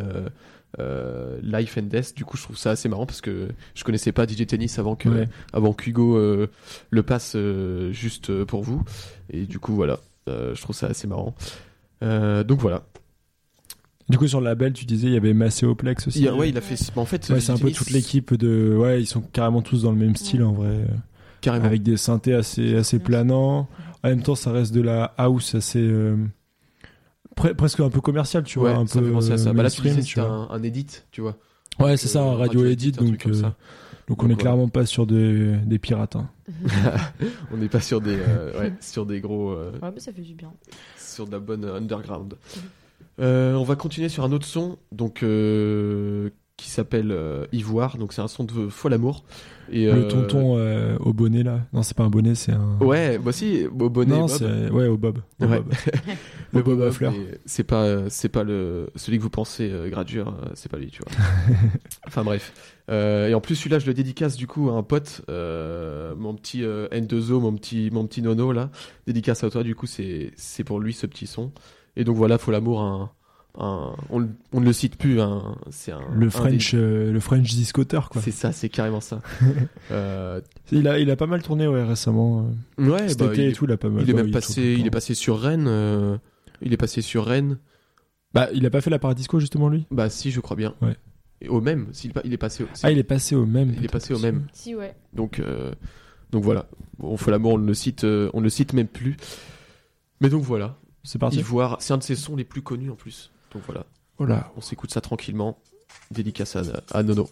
Speaker 3: euh, Life and Death. Du coup, je trouve ça assez marrant parce que je connaissais pas DJ Tennis avant que
Speaker 1: Ouais.
Speaker 3: avant qu'Hugo euh, le passe euh, juste pour vous. Et du coup, voilà, Euh, je trouve ça assez marrant. Euh, donc voilà.
Speaker 1: Du coup sur le label, tu disais il y avait Macéoplex aussi.
Speaker 3: Il y a- ouais, il a fait. En fait,
Speaker 1: Ouais, c'est un peu toute l'équipe de. Ouais, ils sont carrément tous dans le même style en vrai.
Speaker 3: Carrément.
Speaker 1: Avec des synthés assez, assez planants. En même temps, ça reste de la house assez. Pre- presque un peu commercial, tu
Speaker 3: ouais,
Speaker 1: vois. Un
Speaker 3: ça
Speaker 1: peu
Speaker 3: fait penser à ça.
Speaker 1: euh,
Speaker 3: Bah là, tu
Speaker 1: mainstream,
Speaker 3: disais
Speaker 1: tu
Speaker 3: c'était
Speaker 1: vois.
Speaker 3: un, un edit, tu vois.
Speaker 1: Ouais, c'est
Speaker 3: Euh,
Speaker 1: ça, un radio edit.
Speaker 3: un truc
Speaker 1: Donc, euh,
Speaker 3: ça.
Speaker 1: donc on
Speaker 3: Donc,
Speaker 1: est
Speaker 3: voilà.
Speaker 1: clairement pas sur des, des pirates. hein.
Speaker 3: On n'est pas sur des, euh, ouais, sur des gros, euh,
Speaker 2: Ouais, mais ça fait du bien.
Speaker 3: sur de la bonne underground. Euh, on va continuer sur un autre son, donc euh, qui s'appelle euh, Ivoire. Donc c'est un son de Fol Amour. Et
Speaker 1: Le
Speaker 3: euh,
Speaker 1: tonton euh, au bonnet là. Non, c'est pas un bonnet, c'est un.
Speaker 3: Ouais, moi aussi, au bonnet.
Speaker 1: non,
Speaker 3: Bob.
Speaker 1: c'est. Ouais, au bob. Au
Speaker 3: Ouais.
Speaker 1: bob.
Speaker 3: Le
Speaker 1: Au bob à
Speaker 3: Bob,
Speaker 1: fleurs.
Speaker 3: C'est pas, c'est pas le celui que vous pensez Gradure, c'est pas lui, tu vois. enfin bref. Et en plus celui-là, je le dédicace du coup à un pote, mon petit euh, N2O, mon petit, mon petit Nono là. Dédicace à toi, du coup c'est, c'est pour lui ce petit son. Et donc voilà, faut l'amour, un, un, on, ne le cite plus, un, c'est un.
Speaker 1: Le
Speaker 3: un
Speaker 1: French, euh, le French discoteur quoi.
Speaker 3: C'est ça, c'est carrément ça. euh,
Speaker 1: Il a, il a pas mal tourné ouais, récemment. euh,
Speaker 3: ouais,
Speaker 1: Cet
Speaker 3: bah,
Speaker 1: été
Speaker 3: il,
Speaker 1: et tout, il a pas mal.
Speaker 3: il est
Speaker 1: bah,
Speaker 3: même passé, il est passé sur Rennes. euh, il est passé sur Rennes.
Speaker 1: Bah, il a pas fait la Paradisco justement lui?
Speaker 3: Bah si, je crois bien.
Speaker 1: Ouais.
Speaker 3: Et au même, s'il il est passé. Au,
Speaker 1: Ah, il est passé au même.
Speaker 3: il est passé au même.
Speaker 2: Si, ouais.
Speaker 3: Donc euh, donc voilà. Bon, faut l'amour, on ne le cite, euh, on ne le cite même plus. Mais donc voilà.
Speaker 1: C'est parti.
Speaker 3: Ivoire, c'est un de ses sons les plus connus en plus. Donc voilà,
Speaker 1: là.
Speaker 3: on s'écoute ça tranquillement. Dédicace à, à Nono.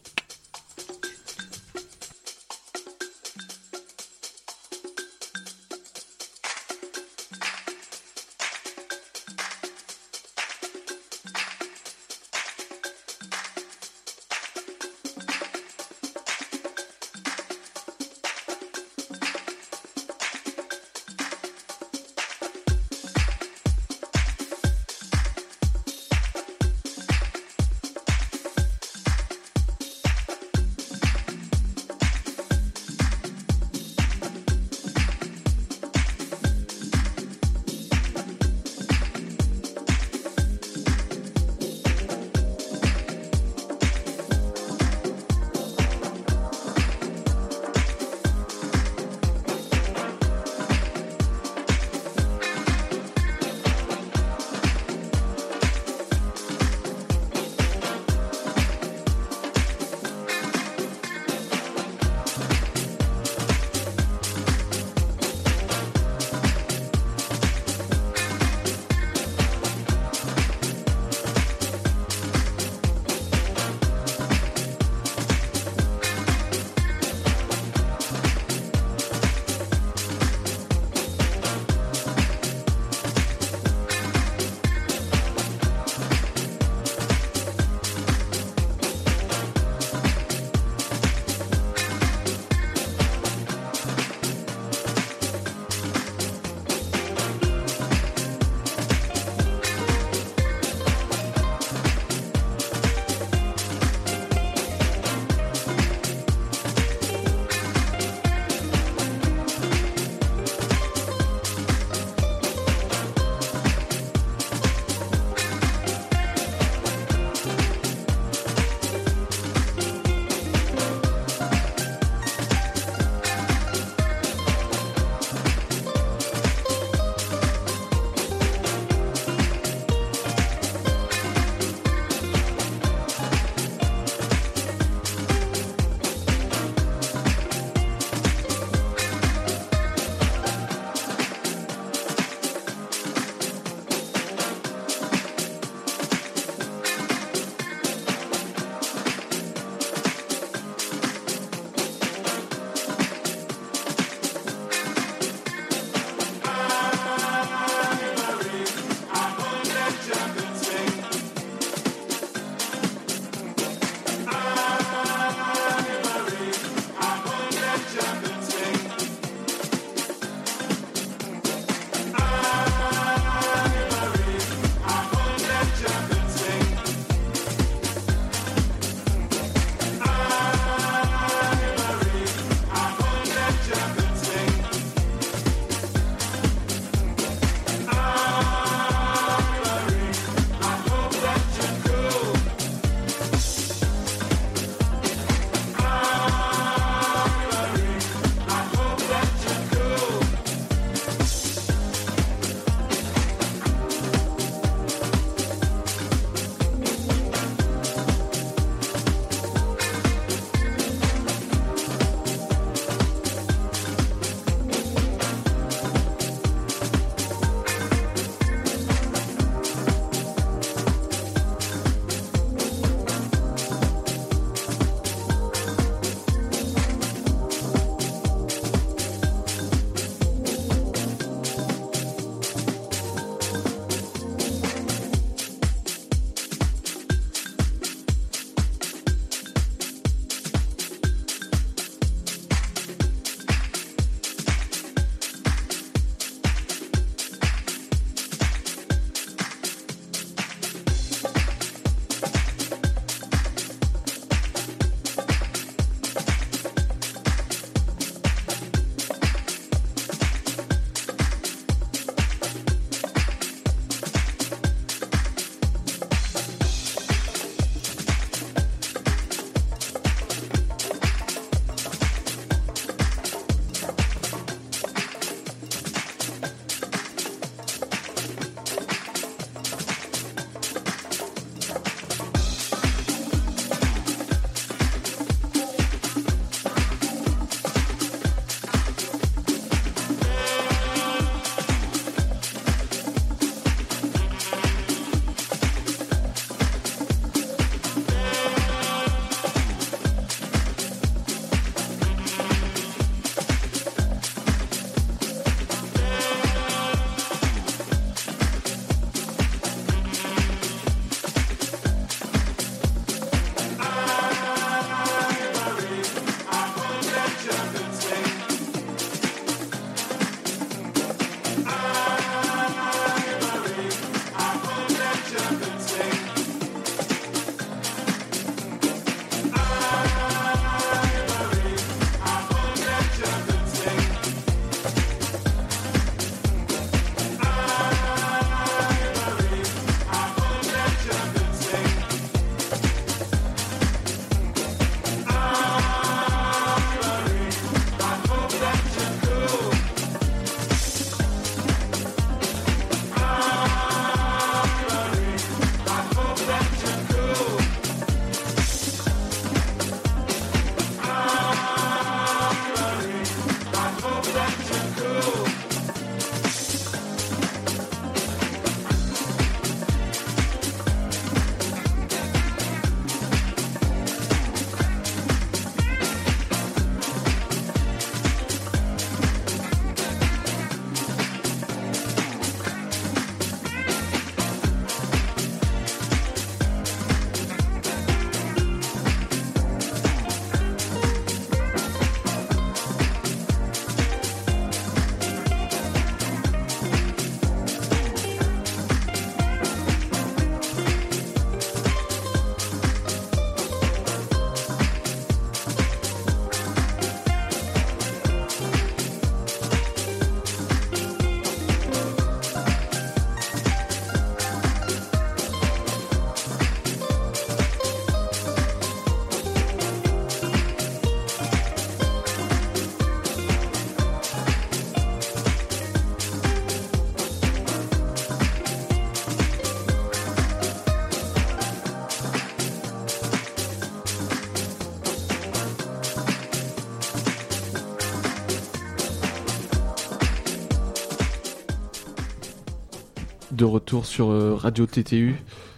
Speaker 3: Retour sur euh, Radio TTU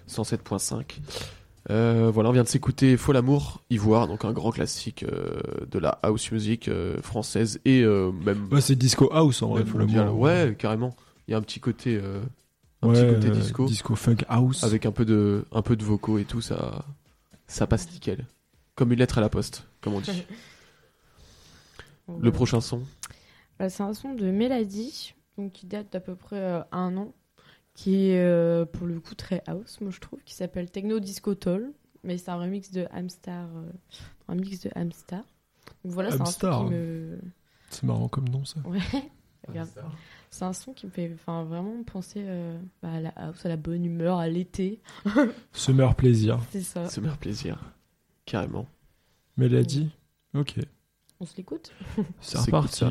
Speaker 3: 107.5. Euh, voilà, on vient de s'écouter Faux l'amour, Ivoire, donc un grand classique euh, de la house music euh, française et euh, même,
Speaker 1: Ouais, c'est disco house en vrai.
Speaker 3: mondial.
Speaker 1: voir.
Speaker 3: Ouais, carrément. Il y a un petit côté, euh, un
Speaker 1: Ouais,
Speaker 3: petit côté
Speaker 1: euh,
Speaker 3: disco
Speaker 1: Disco funk house.
Speaker 3: avec un peu de, un peu de vocaux et tout, ça, ça passe nickel. Comme une lettre à la poste, comme on dit. Le prochain son,
Speaker 2: Bah, c'est un son de Mélodie, donc qui date d'à peu près euh, un an, qui est euh, pour le coup très house, moi je trouve, qui s'appelle Techno Disco Toll, mais c'est un remix de Hamstar, euh, un mix de Hamstar. Donc voilà, c'est un
Speaker 1: Hamstar,
Speaker 2: son qui me,
Speaker 1: C'est marrant comme nom ça.
Speaker 2: ouais, regarde. c'est un son qui me fait, enfin vraiment penser euh, bah, à la house, à la bonne humeur, à l'été,
Speaker 1: Summer plaisir.
Speaker 2: c'est ça.
Speaker 3: se faire plaisir. Carrément.
Speaker 1: Mélodie. Ok.
Speaker 2: On se l'écoute?
Speaker 1: C'est
Speaker 3: C'est
Speaker 1: reparti.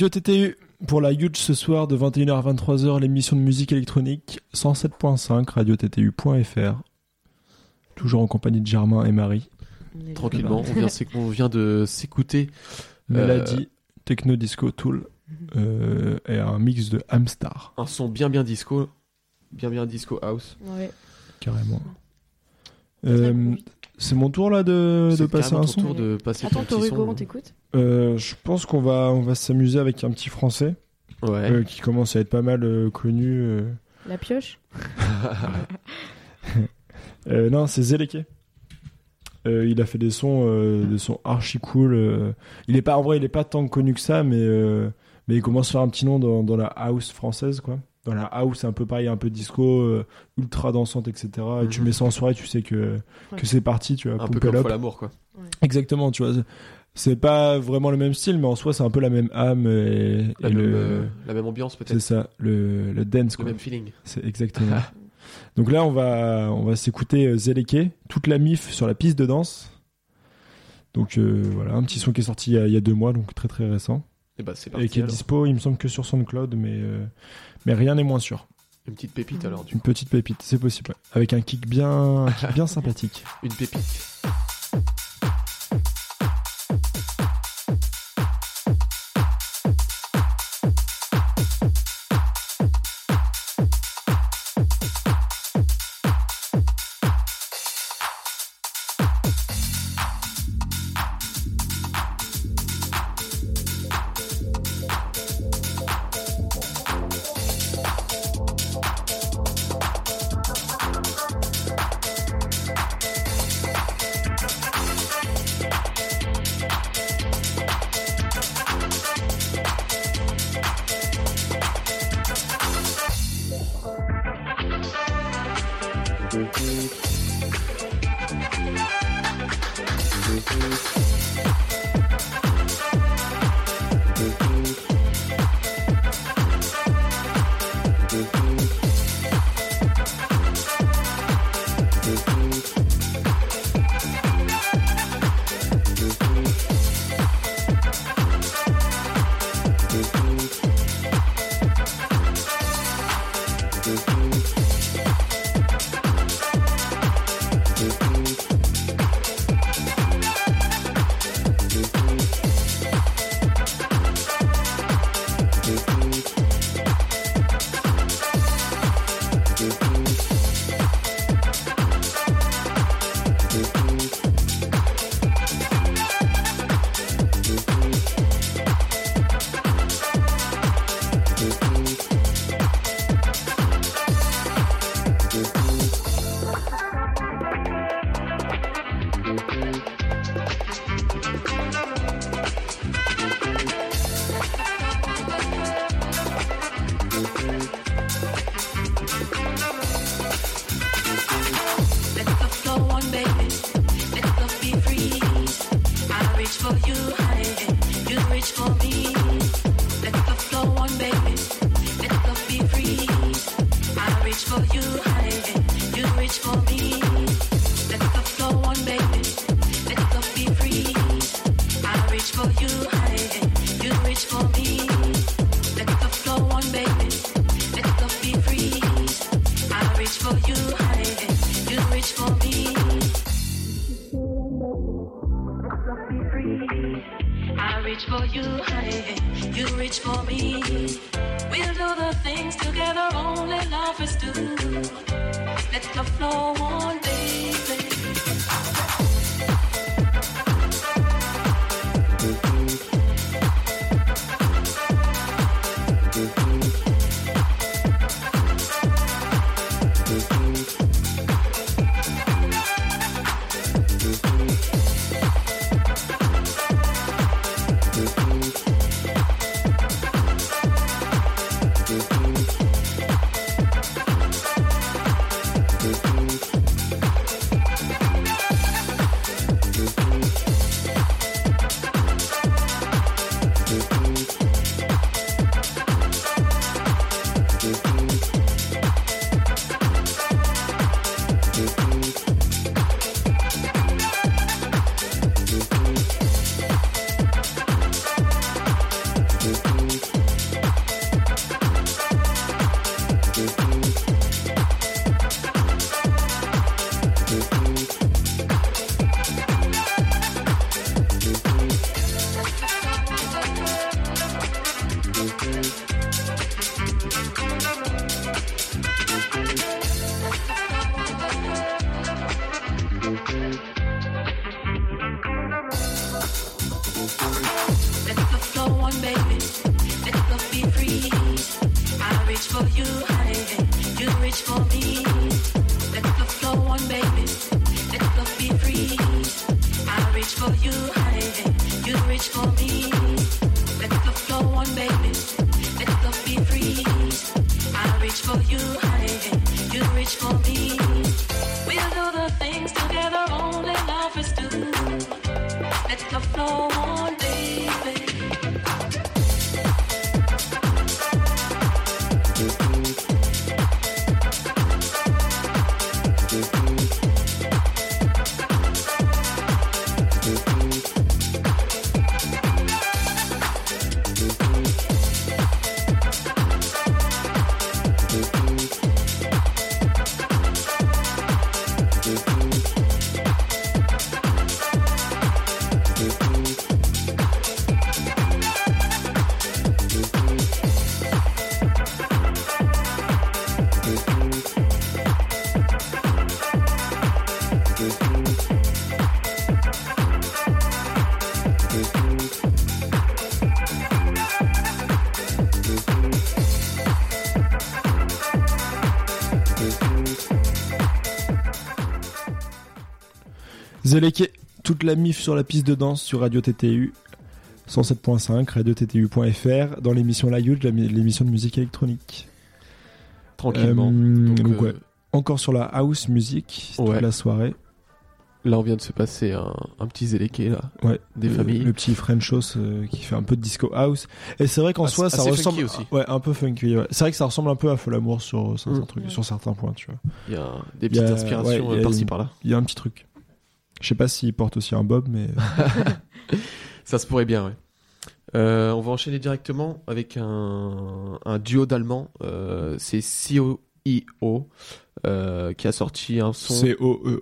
Speaker 1: Radio TTU pour la Huge ce soir de 21h à 23h, l'émission de musique électronique 107.5 radiottu.fr. Toujours en compagnie de Germain et Marie.
Speaker 4: Tranquillement, on vient, s'éc- on vient de s'écouter.
Speaker 1: Mélodie, Techno Disco Tool euh, et un mix de Amstar,
Speaker 4: un son bien bien disco, bien bien disco house.
Speaker 2: Ouais.
Speaker 1: carrément. Euh. C'est mon tour là de, de passer un son
Speaker 4: tour de passer
Speaker 2: Attends,
Speaker 4: ton
Speaker 2: on t'écoute
Speaker 1: Euh, Je pense qu'on va, on va s'amuser avec un petit français
Speaker 4: Ouais.
Speaker 1: euh, qui commence à être pas mal euh, connu. euh.
Speaker 2: La pioche
Speaker 1: Euh, non, c'est Zeleke. Euh, il a fait des sons, euh, des sons archi cool. euh. Il est pas, en vrai, il est pas tant connu que ça, mais euh, mais il commence à faire un petit nom dans, dans la house française, quoi. Dans la house, un peu pareil, un peu disco, euh, ultra dansante, etc. Et tu
Speaker 4: Mhm.
Speaker 1: mets ça en soirée, tu sais que
Speaker 2: Ouais.
Speaker 1: que c'est parti, tu vois.
Speaker 4: un peu
Speaker 1: it
Speaker 4: comme
Speaker 1: up.
Speaker 4: Folle Amour, quoi.
Speaker 1: Exactement, tu vois. C'est pas vraiment le même style, mais en soi, c'est un peu la même âme et,
Speaker 4: La,
Speaker 1: et
Speaker 4: même,
Speaker 1: le-
Speaker 4: euh, la même ambiance,
Speaker 1: c'est
Speaker 4: peut-être.
Speaker 1: ça, le, le dance,
Speaker 4: Le
Speaker 1: quoi.
Speaker 4: même feeling.
Speaker 1: C'est exactement. Donc là, on va, on va s'écouter euh, Zeleke, toute la mif sur la piste de danse. Donc euh, voilà, un petit son qui est sorti il y a, il y a deux mois, donc très très récent.
Speaker 4: Et bah, c'est
Speaker 1: et
Speaker 4: parti.
Speaker 1: qui est
Speaker 4: alors.
Speaker 1: dispo, il me semble que sur SoundCloud, mais, euh, mais rien n'est moins sûr.
Speaker 4: Une petite pépite, alors, du
Speaker 1: Une petite pépite, c'est possible. Avec un kick bien, un kick bien sympathique.
Speaker 4: Une pépite.
Speaker 1: Zeleke, toute la mif sur la piste de danse sur Radio TTU 107.5, radio-ttu.fr dans l'émission La la- l'émission de musique électronique.
Speaker 3: Tranquillement.
Speaker 1: Euh,
Speaker 3: Donc,
Speaker 1: donc,
Speaker 3: euh,
Speaker 1: ouais. Encore sur la house music toute la soirée.
Speaker 3: Là, on vient de se passer un, un petit zéléqué, là.
Speaker 1: Ouais.
Speaker 3: Des
Speaker 1: le,
Speaker 3: familles.
Speaker 1: Le petit Frenchos euh, qui fait un peu de disco house. Et c'est vrai qu'en
Speaker 3: Ah,
Speaker 1: soi, ça ressemble.
Speaker 3: aussi.
Speaker 1: Ouais, un peu funky. ouais. C'est vrai que ça ressemble un peu à Folamour sur certains
Speaker 3: Mm.
Speaker 1: sur certains points, tu vois.
Speaker 3: Il y a des
Speaker 1: Il y a-
Speaker 3: petites inspirations par-ci par-là.
Speaker 1: Il y a un petit truc. Je sais pas s'il porte aussi un bob, mais
Speaker 3: Ça se pourrait bien, ouais. Euh, on va enchaîner directement avec un, un duo d'Allemands. Euh, c'est COIO euh, qui a sorti un son.
Speaker 1: c'est O E.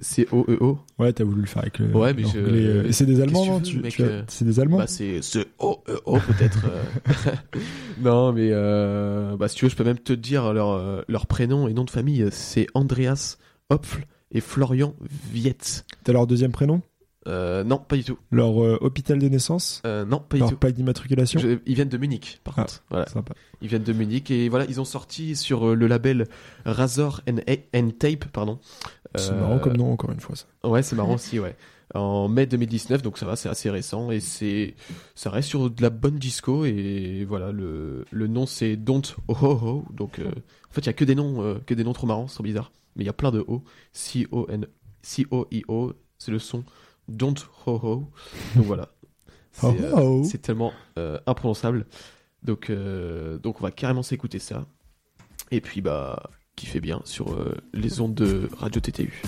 Speaker 3: C-O-E-O.
Speaker 1: Ouais, t'as voulu le faire avec le.
Speaker 3: Ouais, mais je-
Speaker 1: euh, C'est des Allemands, non
Speaker 3: que tu veux,
Speaker 1: tu,
Speaker 3: mec,
Speaker 1: tu as-
Speaker 3: euh,
Speaker 1: C'est des Allemands
Speaker 3: Bah, c'est ce O-E-O peut-être. euh. non, mais euh, bah, si tu veux, je peux même te dire leur, euh, leur prénom et nom de famille. C'est Andreas Hopfl et Florian Vietz.
Speaker 1: T'as leur deuxième prénom?
Speaker 3: Euh, non, pas du tout.
Speaker 1: Leur euh, hôpital de naissance?
Speaker 3: Euh, non, pas du
Speaker 1: Leur
Speaker 3: tout.
Speaker 1: plaque d'immatriculation?
Speaker 3: Je- ils viennent de Munich, par
Speaker 1: Ah.
Speaker 3: contre. Voilà.
Speaker 1: Sympa.
Speaker 3: Ils viennent de Munich et voilà, ils ont sorti sur euh, le label Razor and, and Tape, pardon.
Speaker 1: C'est
Speaker 3: Euh,
Speaker 1: marrant comme nom, encore une fois. Ça.
Speaker 3: Ouais, c'est marrant aussi, ouais. En mai 2019, donc ça va, c'est assez récent et c'est, ça reste sur de la bonne disco et voilà, le, le nom c'est Don't Ho Ho Ho. Donc euh, en fait, il y a que des noms, euh, que des noms trop marrants, c'est trop bizarre. Mais il y a plein de O. C O N C O I O, c'est le son Don't Ho Ho. Donc voilà. C'est, euh,
Speaker 1: Ho.
Speaker 3: c'est tellement euh, imprononçable. Donc, euh, donc on va carrément s'écouter ça. Et puis bah, kiffez bien sur euh, les ondes de Radio TTU.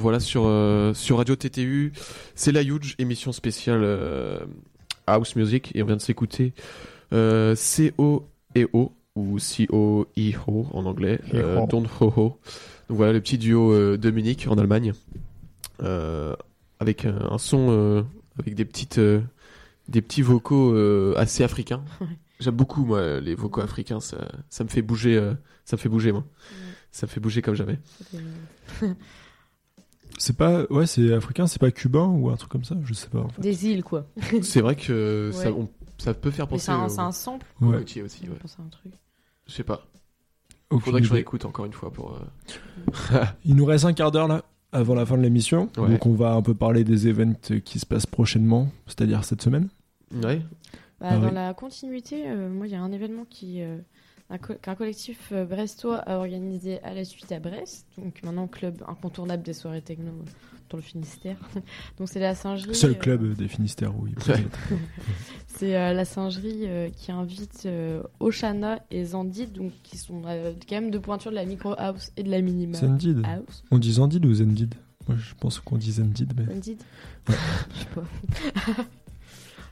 Speaker 3: Revoilà sur, euh, sur Radio TTU. C'est la Huge, émission spéciale euh, House Music. Et on vient de s'écouter euh, C-O-E-O ou C-O-I-Ho en anglais. Euh,
Speaker 1: Ho.
Speaker 3: Don't Ho Ho. Donc voilà le petit duo de Munich en Allemagne. Avec un, un son avec des petites des petits vocaux assez africains. J'aime beaucoup moi les vocaux africains, ça, ça me fait bouger ça me fait bouger moi. Ça me fait bouger comme jamais.
Speaker 1: C'est pas, ouais, c'est africain, c'est pas cubain ou un truc comme ça, je sais pas. En fait.
Speaker 2: Des îles, quoi.
Speaker 3: C'est vrai que ça,
Speaker 2: Ouais.
Speaker 3: on- ça peut faire penser
Speaker 2: c'est un, un sample.
Speaker 1: Ouais.
Speaker 3: aussi. Ouais.
Speaker 2: un truc.
Speaker 3: Je sais pas.
Speaker 1: Aucune
Speaker 3: Faudrait que je réécoute encore une fois pour. euh,
Speaker 1: Il nous reste un quart d'heure là, avant la fin de l'émission.
Speaker 3: Ouais.
Speaker 1: Donc on va un peu parler des events qui se passent prochainement, c'est-à-dire cette semaine.
Speaker 3: Ouais.
Speaker 2: Bah,
Speaker 1: Ah
Speaker 2: dans
Speaker 1: oui.
Speaker 2: la continuité, euh, moi, il y a un événement qui, euh, qu'un collectif euh, brestois a organisé à la suite à Brest. Donc maintenant, club incontournable des soirées techno dans le Finistère. donc c'est la singerie.
Speaker 1: Seul
Speaker 2: euh,
Speaker 1: club des Finistères
Speaker 3: Ouais.
Speaker 1: être.
Speaker 2: C'est euh, la singerie euh, qui invite Oshana et Zandid, donc qui sont quand même deux pointures de la micro house et de la minima
Speaker 1: Zendid.
Speaker 2: house.
Speaker 1: On dit Zendid ou Zendid? Moi je pense qu'on dit Zendid, mais.
Speaker 2: Zandid Je sais pas.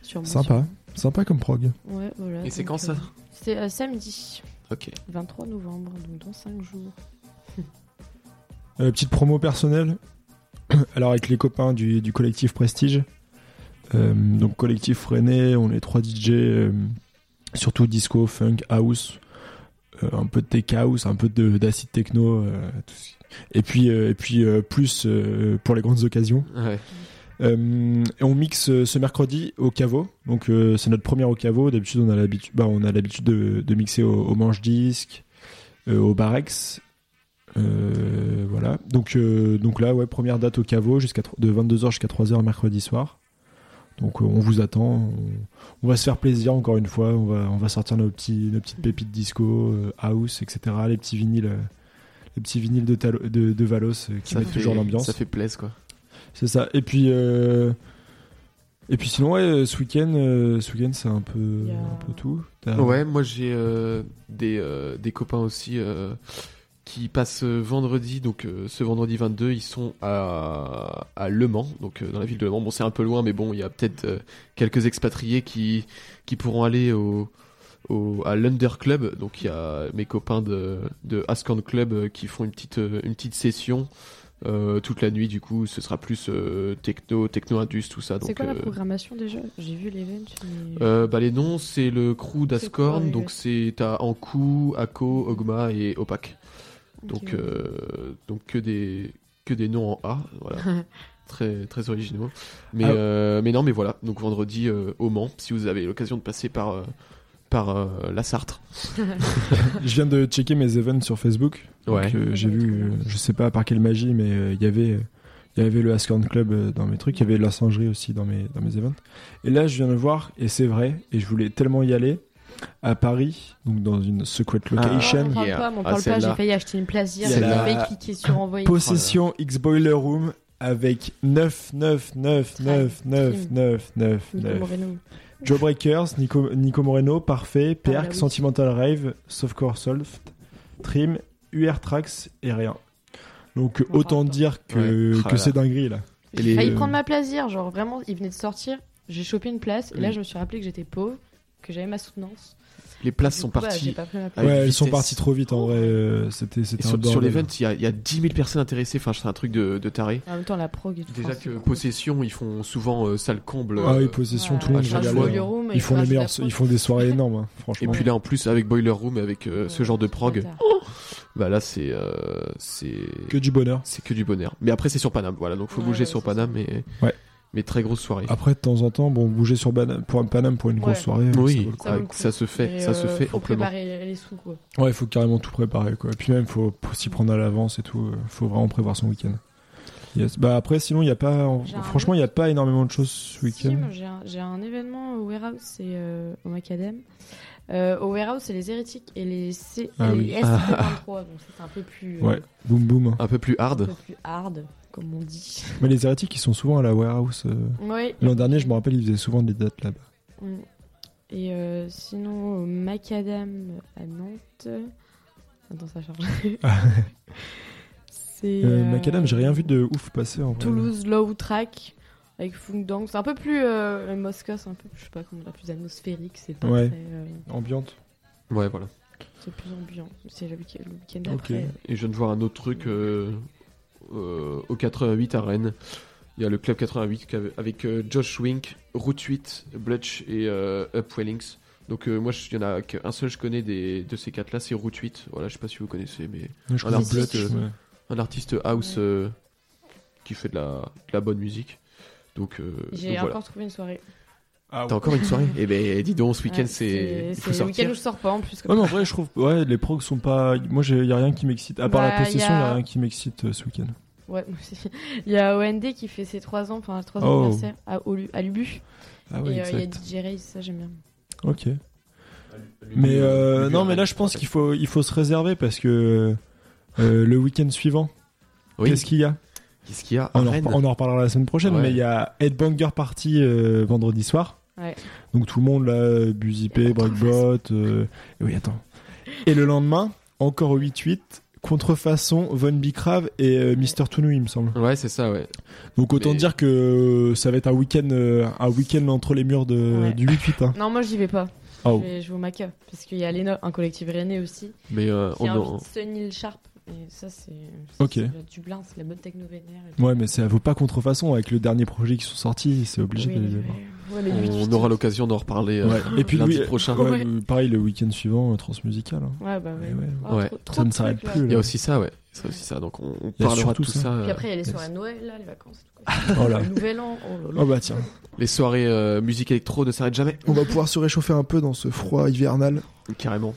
Speaker 2: Sûrement,
Speaker 1: Sympa. Sympa comme prog.
Speaker 2: Ouais, voilà.
Speaker 3: Et c'est quand ça
Speaker 2: euh, C'est euh, samedi,
Speaker 3: Ok.
Speaker 2: 23 novembre, donc dans 5 jours.
Speaker 1: Euh, petite promo personnelle. Alors avec les copains du, du collectif Prestige. Euh, donc collectif René, on est trois DJ, euh, surtout disco, funk, house, euh, un peu de tech house, un peu de d'acid techno, euh, tout ce- et puis euh, et puis euh, plus euh, pour les grandes occasions.
Speaker 3: Ouais.
Speaker 1: Euh, et on mixe euh, ce mercredi au caveau. Donc euh, c'est notre première au caveau. D'habitude on a l'habitude, bah, on a l'habitude de, de mixer au, au manche disque, euh, au barex. Voilà. Donc donc là ouais première date au caveau jusqu'à de 22h jusqu'à 3h mercredi soir. Donc on vous attend. On, on va se faire plaisir encore une fois. On va on va sortir nos petits nos petites pépites disco, house, etc. Les petits vinyles. les petits vinyles de, Talo- de, de Valos qui
Speaker 3: Ça
Speaker 1: mettent
Speaker 3: fait
Speaker 1: toujours l'ambiance.
Speaker 3: Ça fait plaisir quoi.
Speaker 1: C'est ça. Et puis, euh, et puis sinon, ouais, ce week-end, euh, ce week-end, c'est un peu, un peu tout.
Speaker 3: Ouais, moi j'ai euh, des, euh, des copains aussi euh, qui passent vendredi, donc euh, ce vendredi 22, ils sont à, à Le Mans, donc euh, dans la ville de Le Mans. Bon, c'est un peu loin, mais bon, il y a peut-être euh, quelques expatriés qui, qui pourront aller au, au, à l'Under Club. Donc il y a mes copains de, de Ascan Club qui font une petite, une petite session. Euh, toute la nuit du coup ce sera plus euh, techno techno indus tout ça
Speaker 2: C'est quoi la
Speaker 3: euh,
Speaker 2: programmation déjà? J'ai vu l'event. mais-
Speaker 3: euh, bah les noms c'est le crew d'Ascorn
Speaker 2: ouais,
Speaker 3: donc c'est t'as Ankou, Ako, Ogma et Opac donc euh, donc que des que des noms en A voilà. Très très originaux. Mais
Speaker 1: Ah.
Speaker 3: euh, mais non mais voilà. Donc vendredi euh, au Mans si vous avez l'occasion de passer par euh, par euh, la Sarthe
Speaker 1: Je viens de checker mes events sur Facebook.
Speaker 3: Ouais.
Speaker 1: euh, j'ai vu, euh, je sais pas par quelle magie, mais euh, il y avait, euh, il y avait le Ascorn Club dans mes trucs. Il y avait la singerie aussi dans mes, dans mes events. Et là, je viens de voir, et c'est vrai, et je voulais tellement y aller. à Paris, donc dans une secret
Speaker 2: Ah,
Speaker 1: location.
Speaker 2: parle
Speaker 3: Yeah.
Speaker 2: pas, m'en
Speaker 3: Ah,
Speaker 2: parle pas, j'ai failli acheter une place hier,
Speaker 1: Il y
Speaker 2: j'ai
Speaker 1: a
Speaker 2: failli cliquer sur envoyer.
Speaker 1: Possession X Boiler Room avec 9, 9, 9, 9, 9, 9, 9,
Speaker 2: Nico
Speaker 1: 9.
Speaker 2: Moreno.
Speaker 1: Jawbreakers, Nico, Nico Moreno, Parfait,
Speaker 2: Ah, bah
Speaker 1: Perk,
Speaker 2: oui.
Speaker 1: Sentimental Rave, Softcore Soft, Trim, UR Tracks et rien. Donc
Speaker 2: On
Speaker 1: autant dire que,
Speaker 3: Ouais.
Speaker 1: que
Speaker 3: Ah,
Speaker 1: c'est dinguerie là.
Speaker 3: Et
Speaker 2: J'ai
Speaker 3: les-
Speaker 2: failli prendre ma place hier, genre vraiment, il venait de sortir, j'ai chopé une place, et là je me suis rappelé que j'étais pauvre, que j'avais ma soutenance.
Speaker 3: Les places sont
Speaker 2: coup, bah,
Speaker 3: parties.
Speaker 1: ouais, elles sont parties trop vite en vrai. euh, C'était
Speaker 3: Et
Speaker 1: c'était un
Speaker 3: sur, sur l'event, il y a, il y a 10 000 personnes intéressées. Enfin, c'est un truc de, de taré.
Speaker 2: En même temps, la prog et tout.
Speaker 3: Déjà que. Possession, ils font souvent euh, salle comble.
Speaker 1: Ah oui,
Speaker 3: euh,
Speaker 1: possession,
Speaker 2: Ouais,
Speaker 1: tout le monde
Speaker 2: Room,
Speaker 1: Ils font les meilleurs, ils font des soirées énormes, hein,
Speaker 3: Et
Speaker 1: franchement.
Speaker 3: puis là, en plus, avec Boiler Room, avec euh, ce genre de prog, bah là, c'est c'est
Speaker 1: que du bonheur.
Speaker 3: c'est que du bonheur. Mais après, c'est sur Paname, voilà. Donc, faut bouger sur Paname, mais
Speaker 1: Ouais.
Speaker 3: Mais très grosse soirée.
Speaker 1: Après, de temps en temps, bon, bouger sur Paname pour, Paname pour une grosse soirée. ça
Speaker 3: oui.
Speaker 2: Ça
Speaker 3: se fait, ça se
Speaker 2: euh,
Speaker 3: fait
Speaker 2: faut
Speaker 3: amplement.
Speaker 2: préparer les sous, quoi.
Speaker 1: Ouais, il faut carrément tout préparer, quoi. Et puis même, faut faut s'y prendre à l'avance et tout. euh, Faut vraiment prévoir son week-end. Yes. Bah après, sinon, il y a pas. Franchement, il y a pas énormément de choses ce week-end.
Speaker 2: moi, j'ai un, j'ai un événement au Warehouse, c'est euh, au Macadam. Euh, au Warehouse, c'est les hérétiques et les, C...
Speaker 1: Ah
Speaker 2: et
Speaker 1: oui.
Speaker 2: les SC23, donc ça, c'est un peu plus, euh,
Speaker 1: Ouais, boum boum.
Speaker 3: Un peu plus
Speaker 2: un
Speaker 3: hard.
Speaker 2: peu plus hard, comme on dit.
Speaker 1: Mais les hérétiques, ils sont souvent à la warehouse. euh.
Speaker 2: Ouais.
Speaker 1: L'an dernier, je me rappelle, ils faisaient souvent des dates là-bas.
Speaker 2: Mm. Et euh, sinon, au Macadam à Nantes. Attends, ça charge. c'est.
Speaker 1: Euh,
Speaker 2: euh,
Speaker 1: Macadam, j'ai rien vu de ouf passer en vrai.
Speaker 2: Toulouse Low Track avec Funk Dang. C'est un peu plus. Euh, Mosca, c'est un peu, je sais pas comment, la plus atmosphérique. C'est pas
Speaker 1: Ouais.
Speaker 2: très. euh,
Speaker 1: Ambiante.
Speaker 3: Ouais, voilà.
Speaker 2: c'est plus ambiant. C'est le week- le week-end
Speaker 1: Ok.
Speaker 2: après.
Speaker 3: Et je viens de voir un autre truc euh, euh, au 88 à Rennes. Il y a le club 88 qui avait- avec euh, Josh Wink, Route 8, Blutch et euh, Upwellings. Donc euh, moi, je- il y en a qu'un seul je connais des, de ces quatre-là, c'est Route 8. Voilà, je sais pas si vous connaissez, mais
Speaker 1: Je
Speaker 3: Un
Speaker 1: connais
Speaker 3: artiste,
Speaker 1: Blutch,
Speaker 3: euh,
Speaker 1: ouais.
Speaker 3: un artiste house
Speaker 2: Ouais.
Speaker 3: euh, qui fait de la, de la bonne musique. Donc, euh,
Speaker 2: J'ai
Speaker 3: donc voilà.
Speaker 2: encore trouvé une soirée.
Speaker 1: Ah
Speaker 3: T'as encore une soirée Eh ben, dis donc, ce week-end,
Speaker 2: Ouais,
Speaker 3: c'est. Il faut
Speaker 2: C'est le week-end où je sors pas en plus.
Speaker 1: Ouais, mais en vrai, je trouve. Ouais, les progs sont pas. Moi, il y a rien qui m'excite. À part
Speaker 2: Bah,
Speaker 1: la possession,
Speaker 2: y
Speaker 1: il
Speaker 2: a-
Speaker 1: a rien qui m'excite euh, ce week-end.
Speaker 2: Ouais. Il y a OND qui fait ses 3 ans, enfin 3
Speaker 1: Oh.
Speaker 2: anniversaire à, à Lubu.
Speaker 1: Ah ouais,
Speaker 2: et euh, il y a. DJ Race, ça j'aime bien.
Speaker 1: Ok. Mais euh, non, mais là, je pense qu'il faut, il faut se réserver parce que euh, le week-end suivant,
Speaker 3: Oui,
Speaker 1: qu'est-ce qu'il y a?
Speaker 3: Qu'est-ce qu'il y a à
Speaker 1: on en, on en reparlera la semaine prochaine,
Speaker 3: Ouais.
Speaker 1: mais il y a Headbanger Party euh, vendredi soir.
Speaker 2: Ouais.
Speaker 1: Donc tout le monde là, Buzipé, Breakbot. euh, Oui, attends. Et le lendemain, encore au 8-8, Contrefaçon, Von Bicrave et euh, Mister Tounou, il me semble.
Speaker 3: Ouais, c'est ça, ouais.
Speaker 1: Donc autant
Speaker 3: Mais-
Speaker 1: dire que euh, ça va être un week-end, euh, un week-end entre les murs de,
Speaker 2: Ouais.
Speaker 1: du 8-8. Hein.
Speaker 2: Non, moi j'y vais pas.
Speaker 1: Oh.
Speaker 2: Je, vais, je vais au Maca. Parce qu'il y a Lena, un collectif rennais aussi,
Speaker 3: Mais euh,
Speaker 2: qui
Speaker 3: on en-
Speaker 2: invite Sunil Sharp. Et ça, c'est.
Speaker 1: Ok.
Speaker 2: le Dublin, c'est la bonne techno vénère. et tout.
Speaker 1: Ouais, mais ça vaut pas contrefaçon avec le dernier projet qui sont sortis, c'est obligé
Speaker 2: Oui,
Speaker 1: de les
Speaker 2: ouais.
Speaker 1: voir.
Speaker 2: Ouais,
Speaker 3: on aura l'occasion d'en reparler euh.
Speaker 1: Et puis
Speaker 3: lundi
Speaker 1: lui-
Speaker 3: prochain.
Speaker 1: Ouais,
Speaker 2: Ouais.
Speaker 1: le- pareil, le week-end suivant, euh, transmusical. hein.
Speaker 2: Ouais, bah ouais.
Speaker 1: Ouais, ouais.
Speaker 3: Ouais.
Speaker 2: trop- trop
Speaker 1: Ça ne s'arrête plus.
Speaker 3: Il y a aussi ça, ouais. C'est aussi ça. Donc on, on parlera de tout
Speaker 1: ça.
Speaker 3: ça.
Speaker 2: Puis
Speaker 3: euh,
Speaker 2: après, il y a les
Speaker 1: yes.
Speaker 2: soirées de Noël, là, les vacances.
Speaker 1: Oh là.
Speaker 2: Le nouvel an, oh.
Speaker 1: Oh bah tiens.
Speaker 3: Les soirées euh, musique électro ne s'arrêtent jamais.
Speaker 1: On va pouvoir se réchauffer un peu dans ce froid hivernal.
Speaker 3: Carrément.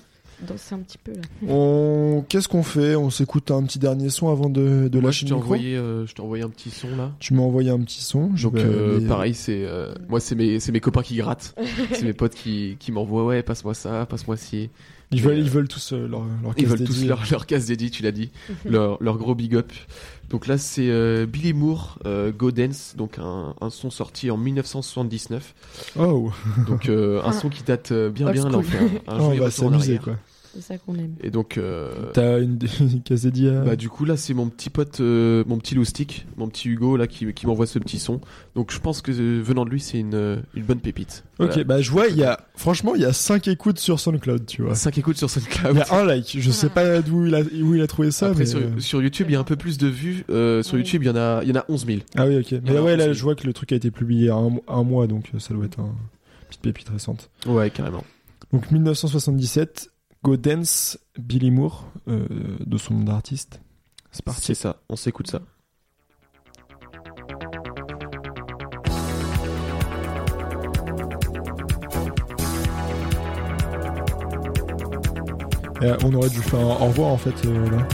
Speaker 2: Danser un petit peu là.
Speaker 1: On... Qu'est-ce qu'on fait? On s'écoute un petit dernier son avant de, de
Speaker 3: Moi,
Speaker 1: lâcher
Speaker 3: je
Speaker 1: le micro
Speaker 3: envoyé, euh, je t'ai envoyé un petit son là.
Speaker 1: Tu m'as envoyé un petit son. je
Speaker 3: Donc euh,
Speaker 1: aller-
Speaker 3: pareil, c'est euh, moi c'est mes c'est mes copains qui grattent, c'est mes potes qui qui m'envoient ouais passe-moi ça, passe-moi ci.
Speaker 1: Ils veulent, ils veulent tous leur, leur
Speaker 3: Ils veulent tous leur leur case dédiée, tu l'as dit, leur leur gros big up. Donc là c'est euh, Billy Moore, euh, Go Dance, donc un, un son sorti en 1979.
Speaker 1: Oh,
Speaker 3: Donc euh, un son qui date euh, bien bien, là on
Speaker 2: school.
Speaker 3: fait un, un
Speaker 1: Oh,
Speaker 3: en
Speaker 1: s'amuser quoi.
Speaker 2: C'est ça qu'on aime.
Speaker 3: Et donc euh,
Speaker 1: T'as une, une case dédiée à...
Speaker 3: Bah du coup là c'est mon petit pote, euh, mon petit loustic, mon petit Hugo là qui, qui m'envoie ce petit son. Donc je pense que euh, venant de lui c'est une, euh, une bonne pépite.
Speaker 1: Ok, bah je vois, il y a, franchement, il y a 5 écoutes sur SoundCloud, tu vois.
Speaker 3: 5 écoutes sur
Speaker 1: Il
Speaker 3: SoundCloud.
Speaker 1: y a un like, je sais pas d'où il a, où il a trouvé ça,
Speaker 3: Après
Speaker 1: mais...
Speaker 3: sur,
Speaker 1: euh,
Speaker 3: sur YouTube il y a un peu plus de vues. Euh, sur
Speaker 2: Oui.
Speaker 3: YouTube il y en a il y en a 11 000.
Speaker 1: Ah oui, ok. Mais
Speaker 3: a
Speaker 1: ouais,
Speaker 3: un
Speaker 1: là,
Speaker 3: aussi.
Speaker 1: je vois que le truc a été publié il y a un, un mois, donc euh, ça doit être un une petite pépite récente.
Speaker 3: Ouais carrément.
Speaker 1: Donc 1977, Go Dance, Billy Moore, euh, de son nom d'artiste. C'est parti.
Speaker 3: C'est ça, on s'écoute ça.
Speaker 1: Euh, on aurait dû faire un au revoir en fait euh, là.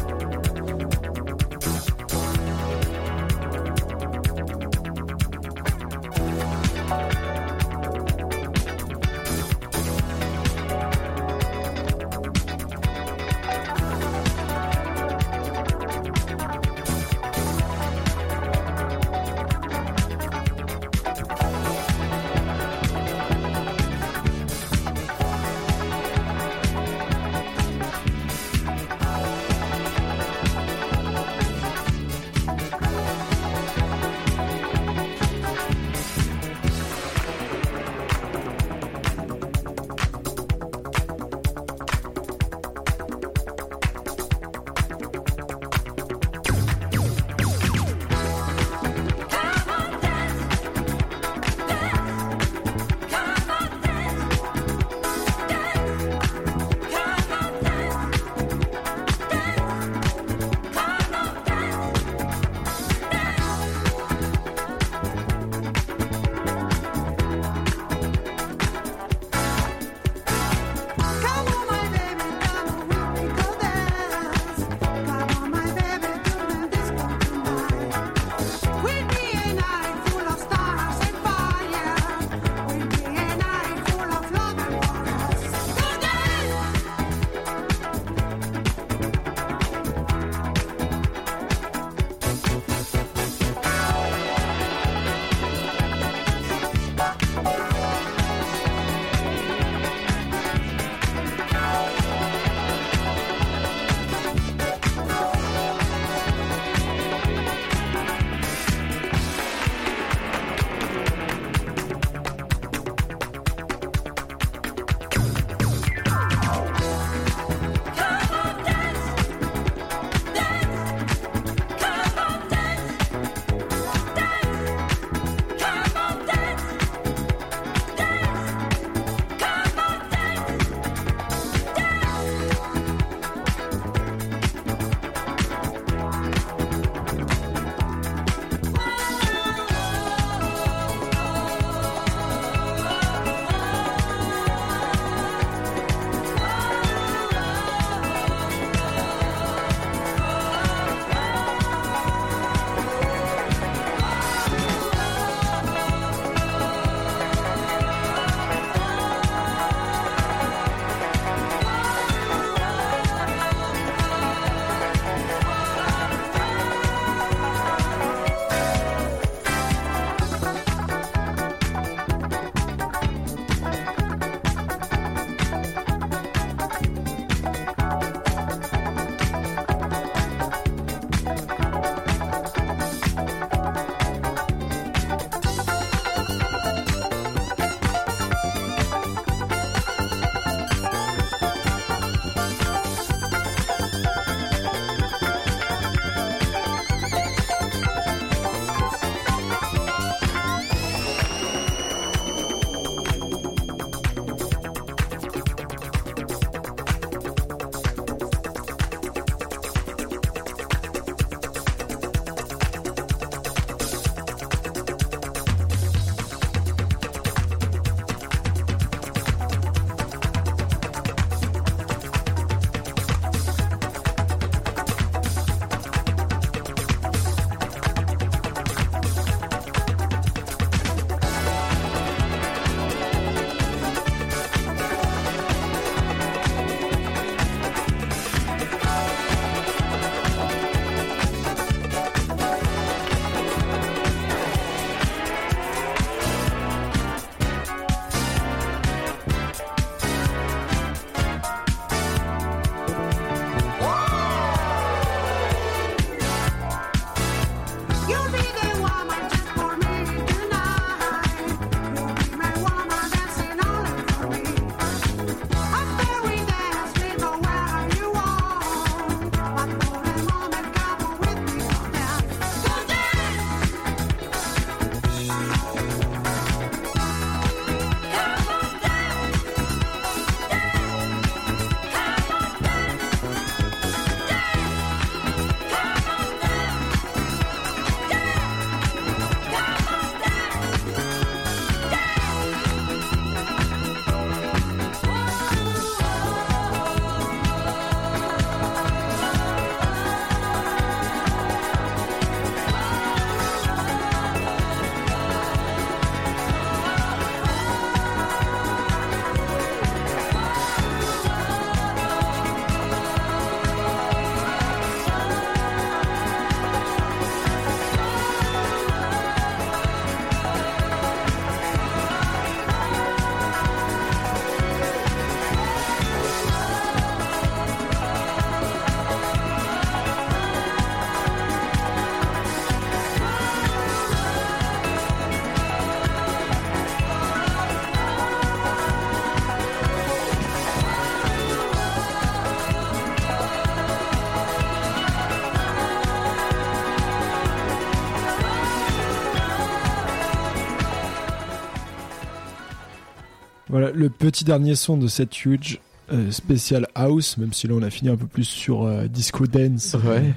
Speaker 1: Le petit dernier son de cette huge euh, spécial house, même si là on a fini un peu plus sur euh, disco dance.
Speaker 3: Ouais.